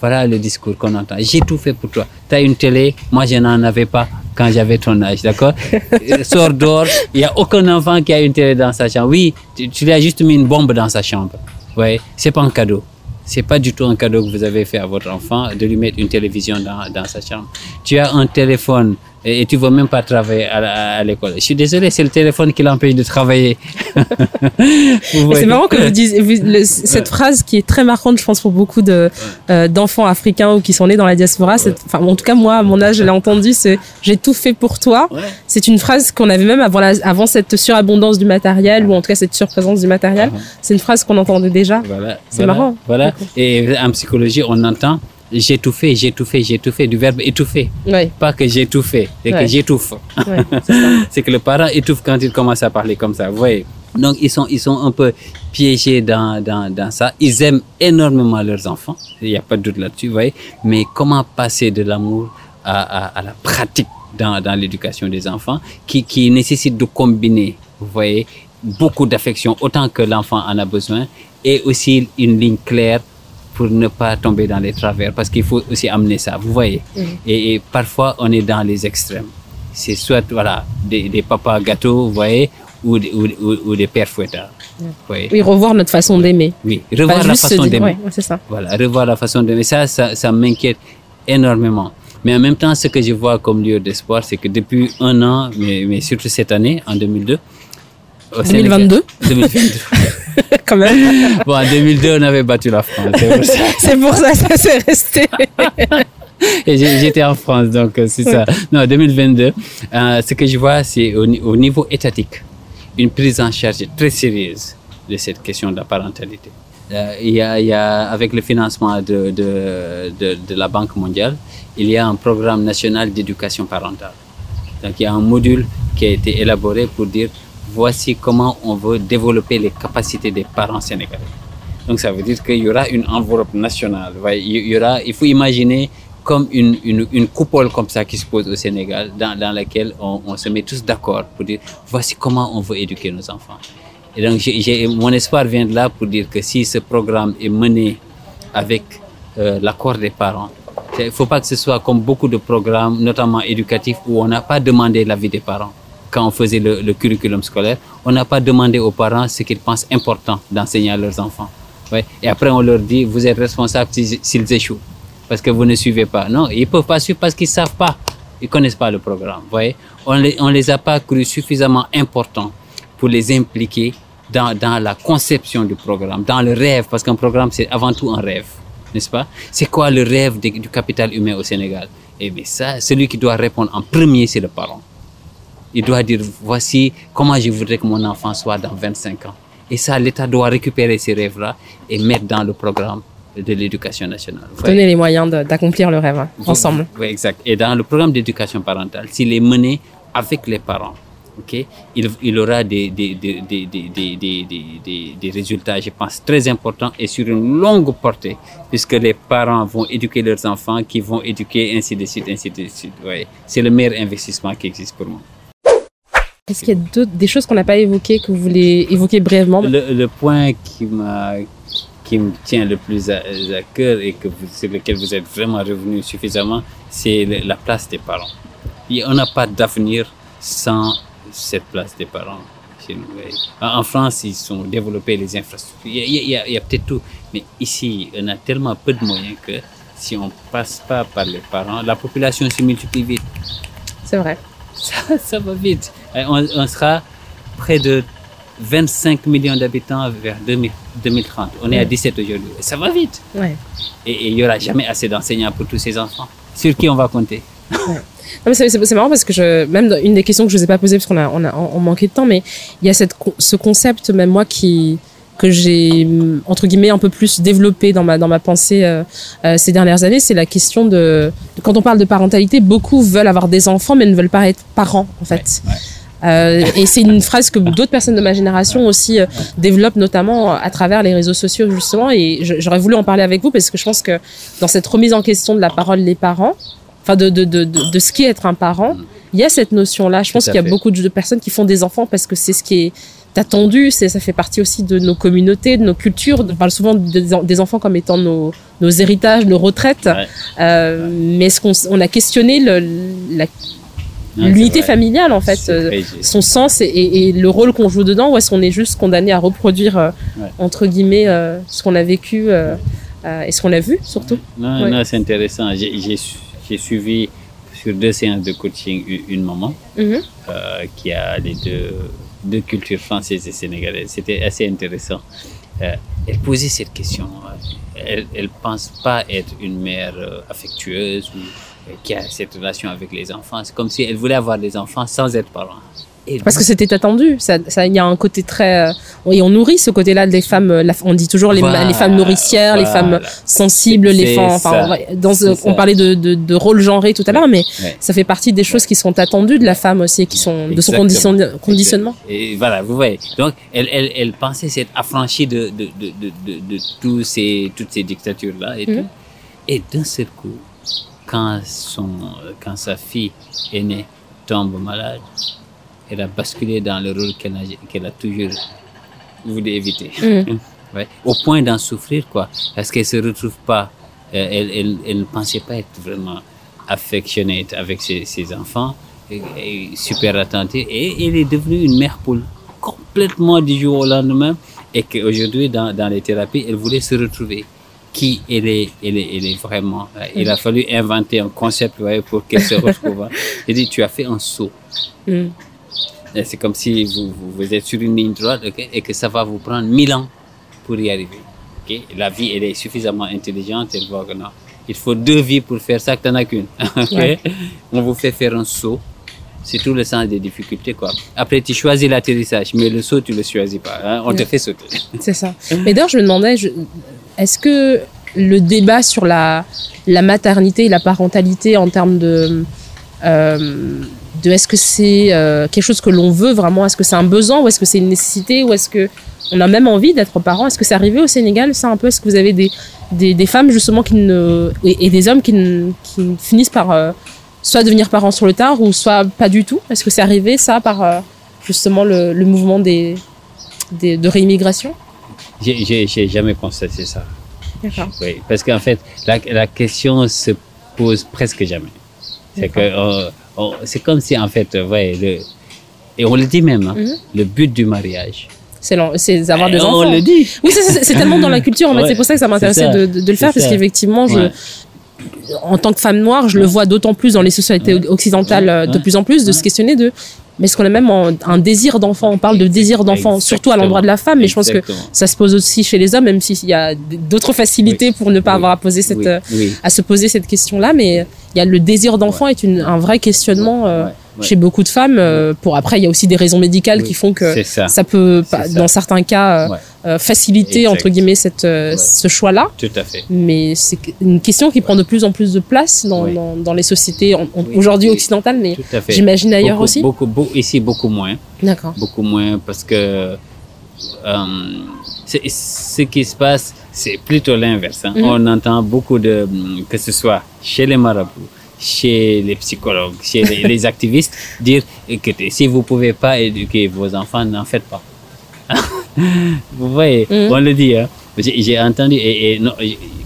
Voilà le discours qu'on entend. J'ai tout fait pour toi. Tu as une télé, moi je n'en avais pas quand j'avais ton âge, d'accord? Euh, Sors dehors, il n'y a aucun enfant qui a une télé dans sa chambre. Oui, tu, tu lui as juste mis une bombe dans sa chambre. Ouais, c'est pas un cadeau. C'est pas du tout un cadeau que vous avez fait à votre enfant de lui mettre une télévision dans, dans sa chambre. Tu as un téléphone et, tu veux même pas travailler à, l'école. Je suis désolé, c'est le téléphone qui l'empêche de travailler. *laughs* C'est marrant que vous disiez vous- le- cette phrase qui est très marquante, je pense, pour beaucoup de euh, d'enfants africains ou qui sont nés dans la diaspora. cette- Enfin, en tout cas, moi, à mon âge, je l'ai entendu. C'est j'ai tout fait pour toi. Ouais. C'est une phrase qu'on avait même avant la, avant cette surabondance du matériel ou en tout cas cette surprésence du matériel. Ah. C'est une phrase qu'on entendait déjà. Voilà. C'est voilà, marrant. Voilà. Et en psychologie, on entend j'ai j'ai étouffé, du verbe étouffer. Pas que j'ai tout fait, c'est que j'étouffe. *laughs* c'est que le parent étouffe quand il commence à parler comme ça, vous voyez. Donc, ils sont, ils sont un peu piégés dans, dans, dans ça. Ils aiment énormément leurs enfants, il n'y a pas de doute là-dessus, vous voyez. Mais comment passer de l'amour à, à, à la pratique dans, dans l'éducation des enfants qui, qui nécessite de combiner, vous voyez, beaucoup d'affection, autant que l'enfant en a besoin, et aussi une ligne claire pour ne pas tomber dans les travers, parce qu'il faut aussi amener ça, vous voyez. Et, et parfois, on est dans les extrêmes. C'est soit voilà, des, des papas gâteaux, vous voyez, ou, des- ou, ou, ou des pères fouettards. voyez. Oui, revoir notre façon d'aimer. Oui, revoir la façon d'aimer. ouais, c'est ça. Voilà, revoir la façon d'aimer. Ça, ça, ça m'inquiète énormément. Mais en même temps, ce que je vois comme lieu d'espoir, c'est que depuis un an, mais, mais surtout cette année, en 2002, au Sénégal- 2022 2022. *laughs* quand même. bon, en 2002, on avait battu la France. c'est pour ça. *laughs* pour ça, ça s'est resté. Et j'étais en France, donc euh, c'est ça. Non, 2022, euh, ce que je vois, c'est au, ni- au niveau étatique, une prise en charge très sérieuse de cette question de la parentalité. Euh, il, y a, il y a, avec le financement de, de, de, de la Banque mondiale, il y a un programme national d'éducation parentale. Donc il y a un module qui a été élaboré pour dire voici comment on veut développer les capacités des parents sénégalais. Donc ça veut dire qu'il y aura une enveloppe nationale. Il faut imaginer comme une, une, coupole comme ça qui se pose au Sénégal, dans, laquelle on, se met tous d'accord pour dire voici comment on veut éduquer nos enfants. Et donc mon espoir vient de là pour dire que si ce programme est mené avec euh, l'accord des parents, il ne faut pas que ce soit comme beaucoup de programmes, notamment éducatifs, où on n'a pas demandé l'avis des parents. Quand on faisait le, curriculum scolaire, on n'a pas demandé aux parents ce qu'ils pensent important d'enseigner à leurs enfants. Ouais. Et après, on leur dit, vous êtes responsable s'ils échouent, parce que vous ne suivez pas. Non, ils ne peuvent pas suivre parce qu'ils ne savent pas. Ils ne connaissent pas le programme. On ne les, on les a pas crus suffisamment importants pour les impliquer dans, la conception du programme, dans le rêve, parce qu'un programme, c'est avant tout un rêve, n'est-ce pas? C'est quoi le rêve du capital humain au Sénégal? Eh bien ça, celui qui doit répondre en premier, c'est le parent. Il doit dire, voici comment je voudrais que mon enfant soit dans 25 ans. Et ça, l'État doit récupérer ces rêves-là et mettre dans le programme de l'éducation nationale. Voyez? Donner les moyens d'accomplir le rêve hein, ensemble. oui, exact. Et dans le programme d'éducation parentale, s'il est mené avec les parents, ok, il, il aura des, des, des, des, des, des, des, des- des- des résultats, je pense, très importants et sur une longue portée, puisque les parents vont éduquer leurs enfants, qui vont éduquer ainsi de suite, ainsi de suite. Ouais. C'est le meilleur investissement qui existe pour moi. Est-ce qu'il y a des choses qu'on n'a pas évoquées que vous voulez évoquer brièvement? Le, le point qui me tient le plus à, à cœur et que vous, sur lequel vous êtes vraiment revenu suffisamment, c'est la place des parents. Et on n'a pas d'avenir sans cette place des parents chez nous. En France, ils ont développé les infrastructures. Il y a, a- peut-être tout. Mais ici, on a tellement peu de moyens que si on passe pas par les parents, la population se multiplie vite. C'est vrai. Ça, ça va vite. On, on sera près de 25 millions d'habitants vers 2000 2030. On est à 17 aujourd'hui. Ça va vite. Ouais. Et il n'y aura jamais assez d'enseignants pour tous ces enfants. Sur qui on va compter? C'est, marrant parce que je, même dans une des questions que je vous ai pas posées parce qu'on a, on a, on manquait de temps, mais il y a cette, ce concept, même moi, qui, que j'ai entre guillemets un peu plus développé dans ma dans ma pensée euh, euh, ces dernières années, c'est la question de quand on parle de parentalité, beaucoup veulent avoir des enfants mais ne veulent pas être parents en fait. Ouais, ouais. Euh, et c'est une phrase que d'autres personnes de ma génération aussi euh, développent, notamment à travers les réseaux sociaux justement. Et j'aurais voulu en parler avec vous parce que je pense que dans cette remise en question de la parole des parents, enfin de de de de, ce qu'est être un parent, il y a cette notion-là. Je pense qu'il y a fait. beaucoup de personnes qui font des enfants parce que c'est ce qui est attendu, c'est ça fait partie aussi de nos communautés, de nos cultures. On parle souvent des, en- des enfants comme étant nos, nos héritages, nos retraites. Ouais. Euh, mais est-ce qu'on on a questionné le, la- Non, l'unité familiale en fait, euh, son sens et, et- et le rôle qu'on joue dedans, ou est-ce qu'on est juste condamné à reproduire euh, Ouais. entre guillemets euh, ce qu'on a vécu et ce qu'on a vu surtout. Non, Ouais. non, c'est intéressant. J'ai- J'ai su- j'ai suivi sur deux séances de coaching une maman Mhm. euh, qui a les deux, deux cultures françaises et sénégalaises. C'était assez intéressant. Euh, elle posait cette question. Elle ne pense pas être une mère euh, affectueuse ou euh, qui a cette relation avec les enfants. C'est comme si elle voulait avoir des enfants sans être parent. Et Parce que c'était attendu. Ça, ça, il y a un côté très, euh, et on nourrit ce côté-là des femmes. euh, on dit toujours les, Voilà, les femmes nourricières, les femmes sensibles, les femmes. Enfin, dans, on parlait de, de, de rôle genré tout à l'heure, mais Ouais. ça fait partie des choses qui sont attendues de la femme aussi, qui sont de son condition, conditionnement. Et voilà, vous voyez. Donc, elle, elle, elle pensait s'être affranchie de, de, de, de, de, de tous ces, toutes ces dictatures-là et Mhm. tout. Et d'un seul coup, quand, son, quand sa fille aînée tombe malade, elle a basculé dans le rôle qu'elle a, qu'elle a toujours voulu éviter. *laughs* Ouais. Au point d'en souffrir, quoi. Parce qu'elle se retrouve pas, euh, elle, elle, elle ne pensait pas être vraiment affectionnée avec ses, ses enfants, et, et super attentive, et elle est devenue une mère poule, complètement du jour au lendemain, et qu'aujourd'hui, dans, dans les thérapies, elle voulait se retrouver. Qui elle est, elle est, elle est vraiment. euh, Il a fallu inventer un concept ouais, pour qu'elle se retrouve. hein. *laughs* J'ai dit, tu as fait un saut. Mm. C'est comme si vous, vous, êtes sur une ligne droite et que ça va vous prendre mille ans pour y arriver. ok. La vie, elle est suffisamment intelligente, elle voit que non. Il faut deux vies pour faire ça, que tu n'en as qu'une. *laughs* ok. Ouais. On vous fait faire un saut. C'est tout le sens des difficultés. Quoi. Après, tu choisis l'atterrissage, mais le saut, tu ne le choisis pas. hein. On te fait sauter. *laughs* C'est ça. Mais d'ailleurs, je me demandais, est-ce que le débat sur la, la maternité et la parentalité en termes de, euh, de est-ce que c'est euh, quelque chose que l'on veut vraiment, est-ce que c'est un besoin ou est-ce que c'est une nécessité ou est-ce que on a même envie d'être parent? Est-ce que c'est arrivé au Sénégal ça un peu? Est-ce que vous avez des, des, des femmes justement qui ne, et, et des hommes qui, ne, qui finissent par euh, soit devenir parents sur le tard ou soit pas du tout? Est-ce que c'est arrivé ça par euh, justement le, le mouvement des, des, de réimmigration? J'ai- jamais constaté ça. D'accord. Oui, parce qu'en fait, la, la question se pose presque jamais. C'est que on- c'est comme si en fait, ouais, le, et on le dit même, hein, Mhm. le but du mariage. C'est d'avoir des Eh, enfants. On le dit. Oui, c'est- tellement dans la culture, en fait. Ouais, c'est pour ça que ça m'intéressait de, de, de le faire, parce qu'effectivement, Ouais. en tant que femme noire, je le vois d'autant plus dans les sociétés occidentales euh, de plus en plus, de se questionner de, mais est-ce qu'on a même en- un désir d'enfant. On parle de désir d'enfant, surtout à l'endroit de la femme, mais je pense que ça se pose aussi chez les hommes, même s'il y a d'autres facilités pour ne pas Oui. avoir à poser cette, Oui, euh, à se poser cette question-là, mais il y a le désir d'enfant est une, un vrai questionnement euh, Ouais, chez beaucoup de femmes. euh, pour après, il y a aussi des raisons médicales qui font que ça, ça peut, C'est pas- ça. dans certains cas, euh, faciliter Exact. entre guillemets cette, ce choix-là. tout à fait. Mais c'est une question qui prend de plus en plus de place dans, dans, dans les sociétés aujourd'hui occidentales, mais j'imagine ailleurs Beaucoup- aussi. Beaucoup, beaucoup, ici, beaucoup moins. D'accord. beaucoup moins parce que euh, ce qui se passe, c'est plutôt l'inverse. hein. Mhm. On entend beaucoup de, que ce soit chez les marabouts, chez les psychologues, chez les, les *laughs* activistes, dire écoutez, si vous pouvez pas éduquer vos enfants, n'en faites pas. *laughs* vous voyez, Mhm. on le dit. Hein. J'ai j'ai entendu, et, et non,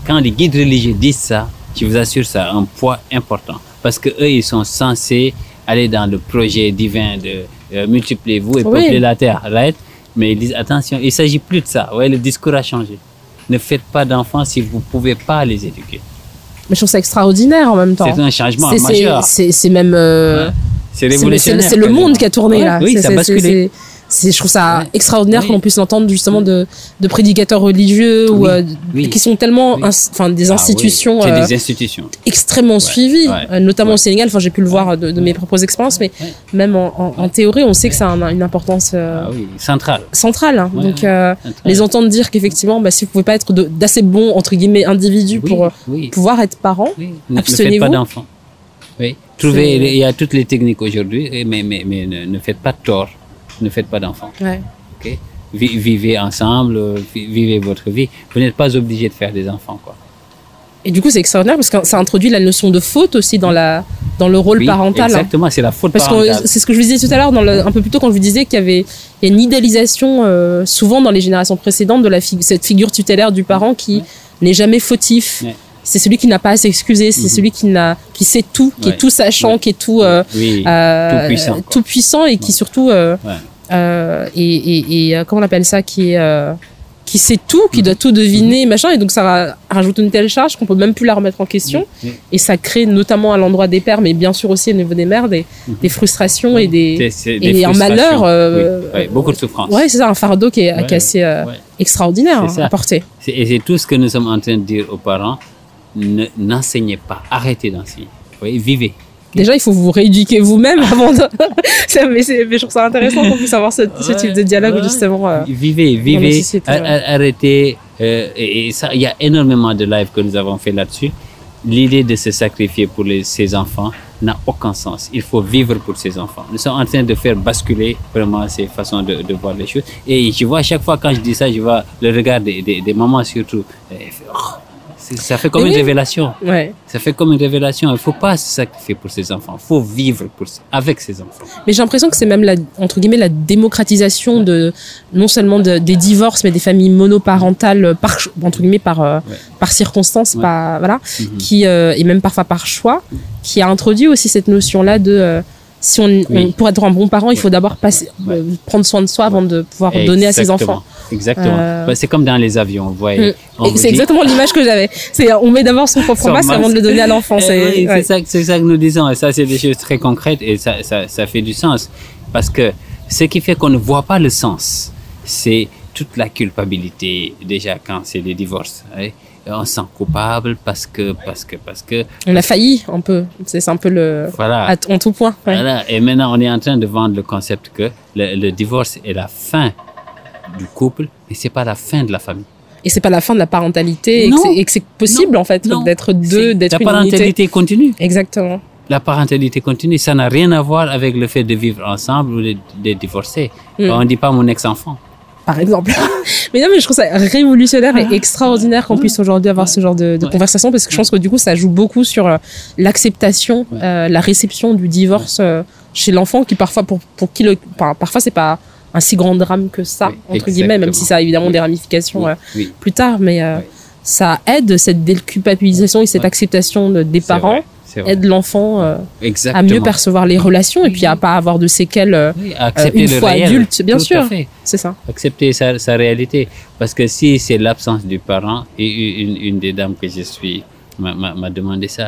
quand les guides religieux disent ça, je vous assure, ça a un poids important. Parce que eux, ils sont censés aller dans le projet divin de euh, multipliez-vous et Oui. peuplez la terre, right? Mais ils disent attention, il s'agit plus de ça. Ouais, le discours a changé. Ne faites pas d'enfants si vous pouvez pas les éduquer. Mais je trouve ça extraordinaire en même temps. C'est un changement majeur. C'est même. euh, Ouais. C'est révolutionnaire. C'est le monde qui a tourné Ouais, là. Oui, ça a basculé. Je trouve ça Ouais. extraordinaire Oui. qu'on puisse l'entendre justement de de prédicateurs religieux ou euh, Oui. qui sont tellement enfin des Ah institutions euh, des institutions. extrêmement suivies ouais, euh, notamment au Sénégal enfin j'ai pu le voir de, de mes propres expériences mais même en, en, en théorie on sait que ça a un- une importance euh, Ah centrale hein. Ouais, donc les entendre dire qu'effectivement bah, si vous pouvez pas être d'assez bon entre guillemets individu pour pouvoir être parent Abstenez-vous. pas d'enfants. Oui. Trouvez, il y a toutes les techniques aujourd'hui, mais, mais, mais ne, ne faites pas tort. Ne faites pas d'enfants. ouais. Vivez ensemble, euh, vi- vivez votre vie. Vous n'êtes pas obligé de faire des enfants. Quoi. et du coup c'est extraordinaire parce que ça introduit la notion de faute aussi dans la dans le rôle Oui, parental hein. Exactement, c'est la faute Parce que parentale. c'est ce que je vous disais tout à l'heure, un peu plus tôt, quand je vous disais qu'il y avait il y a une idéalisation euh, souvent dans les générations précédentes de la fi- cette figure tutélaire du parent qui Ouais. n'est jamais fautif. Ouais. C'est celui qui n'a pas à s'excuser, c'est Mhm. celui qui n'a qui sait tout, qui Ouais. est tout sachant, qui est tout euh, oui, tout puissant. quoi. tout puissant et qui surtout euh. Euh, et, et, et euh, comment on appelle ça, qui est euh, qui sait tout, qui doit tout deviner, machin, et donc ça ra- rajoute une telle charge qu'on peut même plus la remettre en question. Oui. Et ça crée notamment à l'endroit des pères, mais bien sûr aussi au niveau des mères, des, Mhm. des frustrations et des, c'est et des un malheur, euh, Oui, ouais, beaucoup de souffrance. Ouais, c'est ça, un fardeau qui est, Ouais, qui est assez ouais. extraordinaire à porter. Et c'est tout ce que nous sommes en train de dire aux parents. Ne- N'enseignez pas, arrêtez d'enseigner. Vivez. Déjà, il faut vous rééduquer vous-même *laughs* avant de. *laughs* Ça, mais, je trouve ça intéressant qu'on puisse avoir ce, type de dialogue ouais. justement. euh. Vivez, vivez, société, ouais. arrêtez. euh, et, ça, il y a énormément de lives que nous avons fait là-dessus. L'idée de se sacrifier pour les, ses enfants n'a aucun sens. Il faut vivre pour ses enfants. Nous sommes en train de faire basculer vraiment ces façons de, de voir les choses. Et je vois à chaque fois quand je dis ça, je vois le regard des, des, des mamans surtout. Et fait, oh, c'est- ça fait comme une révélation. Ouais. Ça fait comme une révélation. Il faut pas se sacrifier pour ses enfants. Il faut vivre pour, avec ses enfants. Mais j'ai l'impression que c'est même la, entre guillemets, la démocratisation de, non seulement de- des divorces, mais des familles monoparentales par, entre guillemets, par, euh, Ouais. par circonstance, Ouais. pas, voilà, Mhm. qui, euh, et même parfois par choix, qui a introduit aussi cette notion-là de, euh, si on, Oui. on- pour être un bon parent, il faut d'abord passer, Ouais. euh, prendre soin de soi avant de pouvoir donner à ses enfants. Exactement. Euh, Bah, c'est comme dans les avions, vous voyez. Mm. C'est dit- exactement l'image que j'avais. C'est, on met d'abord son propre Son masque avant de le donner à l'enfant. *laughs* Eh C'est, ouais. ça, que nous disons. Et ça, c'est des choses très concrètes et ça, ça, ça fait du sens. Parce que ce qui fait qu'on ne voit pas le sens, c'est toute la culpabilité, déjà quand c'est des divorces. On se sent coupable parce que, parce que, parce que, On a failli un peu. C'est, un peu le, voilà. à, en tout point. ouais. Voilà. Et maintenant, on est en train de vendre le concept que le, le divorce est la fin du couple, mais c'est pas la fin de la famille. Et c'est pas la fin de la parentalité et que Non. c'est- et que c'est possible Non. en fait d'être deux, d'être La une unité. parentalité continue. Exactement. La parentalité continue, ça n'a rien à voir avec le fait de vivre ensemble ou de, de divorcer. Mm. On ne dit pas mon ex-enfant. Par exemple. *laughs* mais non, mais je trouve ça révolutionnaire et extraordinaire qu'on puisse aujourd'hui avoir ce genre de, de Ah. Ouais. conversation parce que je pense que du coup ça joue beaucoup sur euh, l'acceptation, Ouais. euh, la réception du divorce euh, chez l'enfant qui parfois pour pour qui le par- parfois c'est pas un si grand drame que ça Oui, entre guillemets même si ça a évidemment Oui. des ramifications Oui, euh, plus tard mais. Ça aide cette déculpabilisation et cette Ouais. acceptation de- des parents aide l'enfant euh, à mieux percevoir les relations et puis à pas avoir de séquelles. euh, Oui, accepter une le fois réel. adulte, bien sûr. C'est ça. Accepter sa, sa réalité. Parce que si c'est l'absence du parent, et une, une des dames que je suis m'a- m'a m'a demandé ça,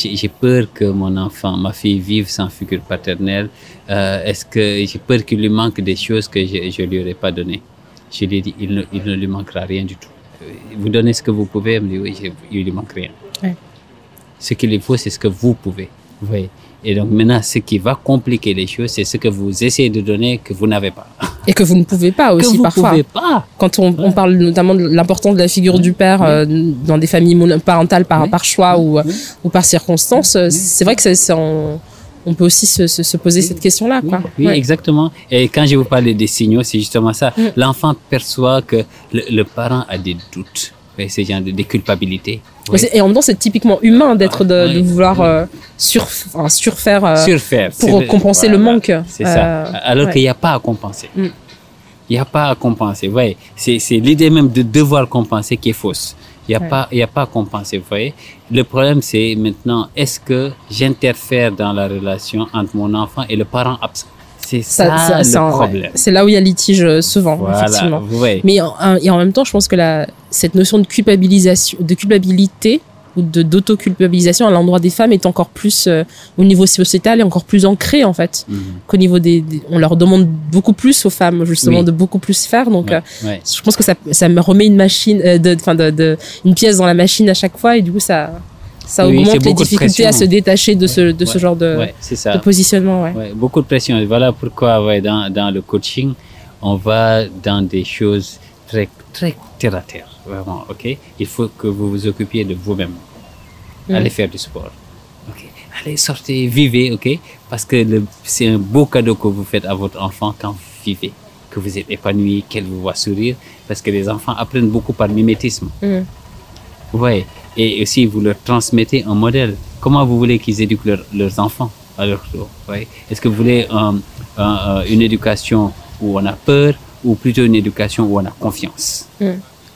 j'ai j'ai peur que mon enfant, ma fille vive sans figure paternelle. Euh, Est-ce que j'ai peur qu'il lui manque des choses que je ne lui aurais pas données? Je lui ai dit, il ne, il ne lui manquera rien du tout. Vous donnez ce que vous pouvez, elle me dit, oui, je- il lui manque rien. Ouais. Ce qu'il lui faut, c'est ce que vous pouvez. Vous voyez et donc maintenant, ce qui va compliquer les choses, c'est ce que vous essayez de donner que vous n'avez pas. Et que vous ne pouvez pas que aussi vous parfois. pouvez pas. Quand on, on parle notamment de l'importance de la figure du père euh, dans des familles monoparentales par, par choix ou, euh, ou par circonstance, c'est vrai que ça, ça, on, peut aussi se, se, se poser cette question-là. Oui, oui, Ouais. exactement. Et quand je vous parlais des signaux, c'est justement ça. Mm. L'enfant perçoit que le, le parent a des doutes, oui, ce genre de, des culpabilités. Oui. c'est- Et en même temps, c'est typiquement humain d'être de, vouloir euh, sur, enfin, surfaire euh, Surfaire. pour c'est compenser le manque. C'est ça. Euh, Alors ouais. qu'il n'y a pas à compenser. Mm. Il n'y a pas à compenser. C'est c'est l'idée même de devoir compenser qui est fausse. Il n'y a, Ouais. pas- y a pas à compenser. Vous voyez, le problème, c'est maintenant, est-ce que j'interfère dans la relation entre mon enfant et le parent absent? C'est ça, Ça- ça- le problème. C'est là où il y a litige euh, souvent, Voilà, effectivement. Mais en, en- et en même temps, je pense que la, cette notion de culpabilisation, de culpabilité ou d'autoculpabilisation à l'endroit des femmes est encore plus euh, au niveau sociétal et encore plus ancré en fait Mhm. qu'au niveau des, des- on leur demande beaucoup plus aux femmes justement Oui. de beaucoup plus faire donc Ouais, euh, ouais. je pense que ça ça me remet une machine euh, de de, de une pièce dans la machine à chaque fois et du coup ça ça Oui, augmente les difficultés à se détacher de ce de ce genre de, Ouais, de positionnement beaucoup de pression. Et voilà pourquoi ouais, dans, dans le coaching, on va dans des choses très, très terre à terre. Vraiment, ok? Il faut que vous vous occupiez de vous-même. Mm. Allez faire du sport. Allez, sortez, vivez, ok? Parce que c'est un beau cadeau que vous faites à votre enfant quand vous vivez, que vous êtes épanoui, qu'elle vous voit sourire. Parce que les enfants apprennent beaucoup par mimétisme. Mm. Ouais. Et aussi, vous leur transmettez un modèle. Comment vous voulez qu'ils éduquent leur- leurs enfants à leur tour ouais? Est-ce que vous voulez un- un- un- une éducation où on a peur ou plutôt une éducation où on a confiance? Mm.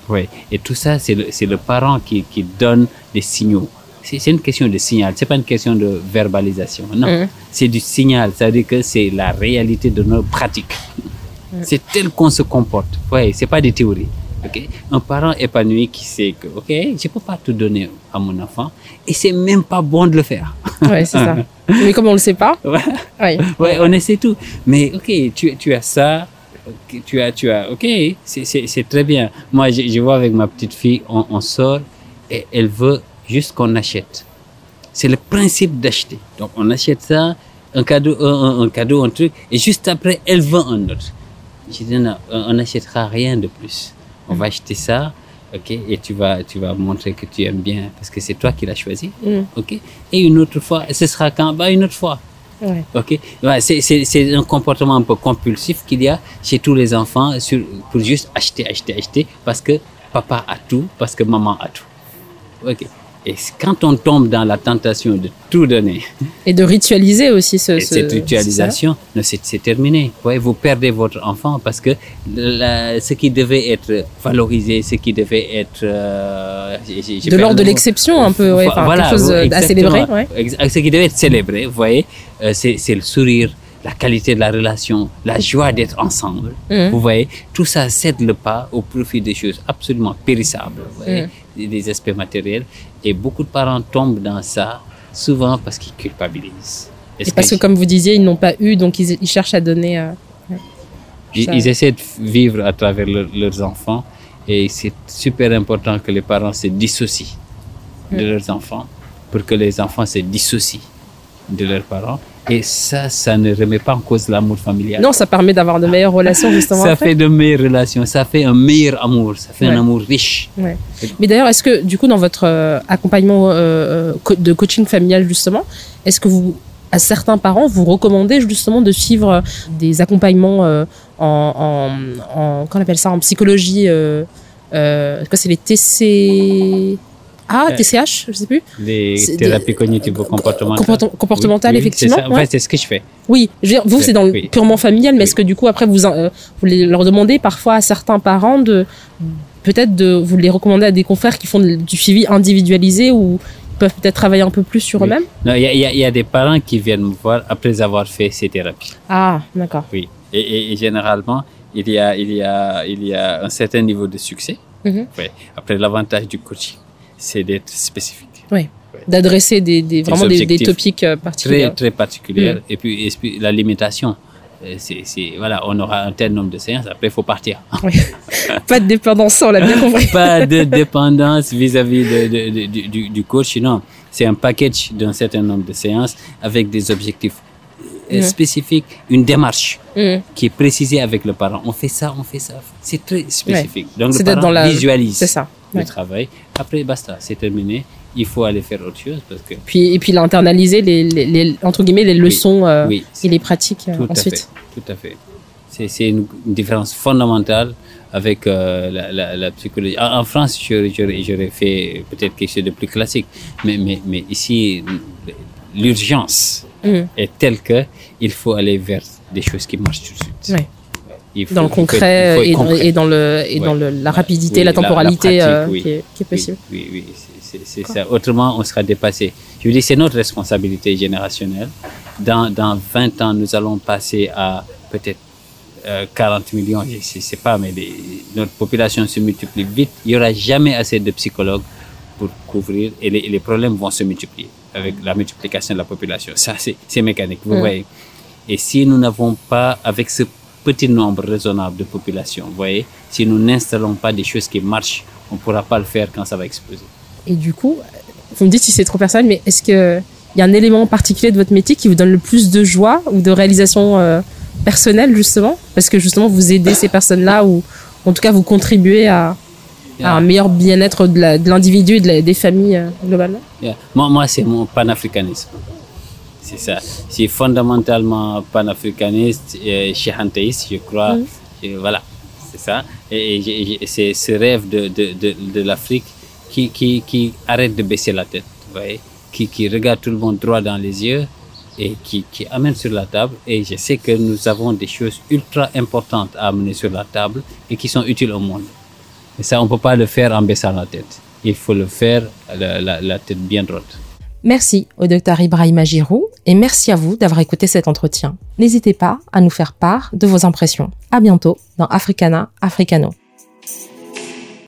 Ouais. Et tout ça, c'est le, le parent qui, qui donne des signaux. C'est une question de signal, c'est pas une question de verbalisation. Non, Mm. c'est du signal. Ça veut dire que c'est la réalité de nos pratiques. C'est tel qu'on se comporte. Ouais, c'est pas des théories. Ok, un parent épanoui qui sait que ok, je peux pas tout donner à mon enfant et c'est même pas bon de le faire. ouais c'est ça *laughs* mais comme on le sait pas Ouais. ouais Ouais, on essaie tout. Mais ok, tu, tu as ça, ok, tu as, tu as, ok, c'est- très bien. Moi, je, je vois avec ma petite fille, on, on sort et elle veut juste qu'on achète. C'est le principe d'acheter. Donc, on achète ça, un cadeau, un, cadeau, un truc, et juste après, elle veut un autre. Je dis non, on n'achètera rien de plus. On va acheter ça, ok, et tu vas, tu vas montrer que tu aimes bien parce que c'est toi qui l'as choisi, Mm. ok. Et une autre fois, ce sera quand, bah, une autre fois. ouais Ok, Ouais, c'est- un comportement un peu compulsif qu'il y a chez tous les enfants sur, pour juste acheter, acheter, acheter parce que papa a tout, parce que maman a tout. Ok. Et quand on tombe dans la tentation de tout donner, *laughs* et de ritualiser aussi ce, et ce- cette ritualisation, c'est terminé. Ouais, vous perdez votre enfant parce que la- ce qui devait être valorisé, ce qui devait être euh, de l'ordre de l'exception un peu ouais, enfin, Voilà, quelque chose euh, à exactement. célébrer ouais. Ex- Ce qui devait être célébré, vous voyez, euh, c'est le sourire, la qualité de la relation, la joie d'être ensemble. Mhm. Vous voyez, tout ça cède le pas au profit des choses absolument périssables, vous voyez, des, des aspects matériels. Et beaucoup de parents tombent dans ça, souvent parce qu'ils culpabilisent. Et parce que, comme vous disiez, ils n'ont pas eu, donc ils, ils cherchent à donner. euh, ils, essaient de vivre à travers leur- leurs enfants et c'est super important que les parents se dissocient de leurs enfants pour que les enfants se dissocient de leurs parents. Et ça, ça ne remet pas en cause l'amour familial. Non, ça permet d'avoir de meilleures relations justement. ça après. fait de meilleures relations, ça fait un meilleur amour, ça fait Ouais. un amour riche. Ouais. Mais d'ailleurs, est-ce que du coup, dans votre euh, accompagnement euh, euh, de coaching familial justement, est-ce que vous, à certains parents, vous recommandez justement de suivre des accompagnements euh, en, en, en, qu'on appelle ça, en psychologie euh, euh, c'est les TC ah, Euh, TCH, je sais plus. Les thérapies cognitivo-comportementales. Comporte- comportementales, Oui, effectivement. C'est ça. En ouais. fait, c'est ce que je fais. Oui, je veux dire, vous, C'est- dans le oui. purement familial, mais Oui. est-ce que du coup, après, vous, euh, vous leur demandez parfois à certains parents de, peut-être de, vous les recommandez à des confrères qui font du suivi individualisé ou peuvent peut-être travailler un peu plus sur eux-mêmes? Non, il y a, y y des parents qui viennent me voir après avoir fait ces thérapies. Ah, d'accord. Oui. Et, et- et généralement, il y, a, il, y a, il y a un certain niveau de succès. Mhm. Après, l'avantage du coaching, c'est d'être spécifique. D'adresser des, des, vraiment des, topics euh, Très, particuliers. très particulière. Mm. Et, puis, et puis, la limitation. euh, C'est, c'est- voilà, on aura un tel nombre de séances, après il faut partir. *laughs* Pas de dépendance, on l'a bien *laughs* compris. Pas de dépendance vis-à-vis de, de- de- du- du, coach, non. C'est un package d'un certain nombre de séances avec des objectifs euh, Mhm. spécifiques, une démarche. Mhm. qui est précisé avec le parent. On fait ça, on fait ça. C'est très spécifique. Donc C'est le parent dans la- visualise C'est ça. le ouais. travail. Après, basta, c'est terminé. Il faut aller faire autre chose parce que Puis, et puis, l'internaliser, les, les, les- entre guillemets, les leçons euh, oui, et les pratiques tout à ensuite. fait, tout à fait. C'est c'est une, une différence fondamentale avec euh, la, la, la psychologie. En, en France, j'aurais fait peut-être quelque chose de plus classique, mais mais mais ici, l'urgence Mhm. est telle que il faut aller vers des choses qui marchent tout de suite. Ouais. Faut- Dans le concret, faut et, dans, concret. et dans le et Ouais. dans le, la rapidité, Oui, la la- la temporalité pratique, euh, oui. qui, est, qui est possible. Oui, oui, oui, c'est- ça. Autrement, on sera dépassé. Je veux dire, c'est notre responsabilité générationnelle. Dans, dans 20 ans, nous allons passer à peut-être euh, 40 millions, je ne sais pas, mais les- notre population se multiplie vite. Il n'y aura jamais assez de psychologues pour couvrir et les, les, problèmes vont se multiplier avec la multiplication de la population. Ça, c'est mécanique, vous voyez. Et si nous n'avons pas, avec ce petit nombre raisonnable de population, vous voyez, si nous n'installons pas des choses qui marchent, on ne pourra pas le faire quand ça va exploser. Et du coup, vous me dites si c'est trop personnel, mais est-ce qu'il y a un élément particulier de votre métier qui vous donne le plus de joie ou de réalisation euh, personnelle, justement? Parce que justement, vous aidez ces personnes-là ou en tout cas, vous contribuez à, un meilleur bien-être de l'individu et de des familles euh, globalement? Moi, moi c'est mon panafricanisme. C'est ça. C'est fondamentalement panafricaniste et chihantéiste, je crois. Mm. voilà, c'est ça. Et, c'est ce rêve de, de, de, de l'Afrique qui, qui, qui, arrête de baisser la tête, vous voyez, qui, qui regarde tout le monde droit dans les yeux et qui, qui amène sur la table. Et je sais que nous avons des choses ultra importantes à amener sur la table et qui sont utiles au monde. Et ça, on ne peut pas le faire en baissant la tête. Il faut le faire la, la, la tête bien droite. Merci au docteur Ibrahima Giroud et merci à vous d'avoir écouté cet entretien. N'hésitez pas à nous faire part de vos impressions. À bientôt dans Africana Africano.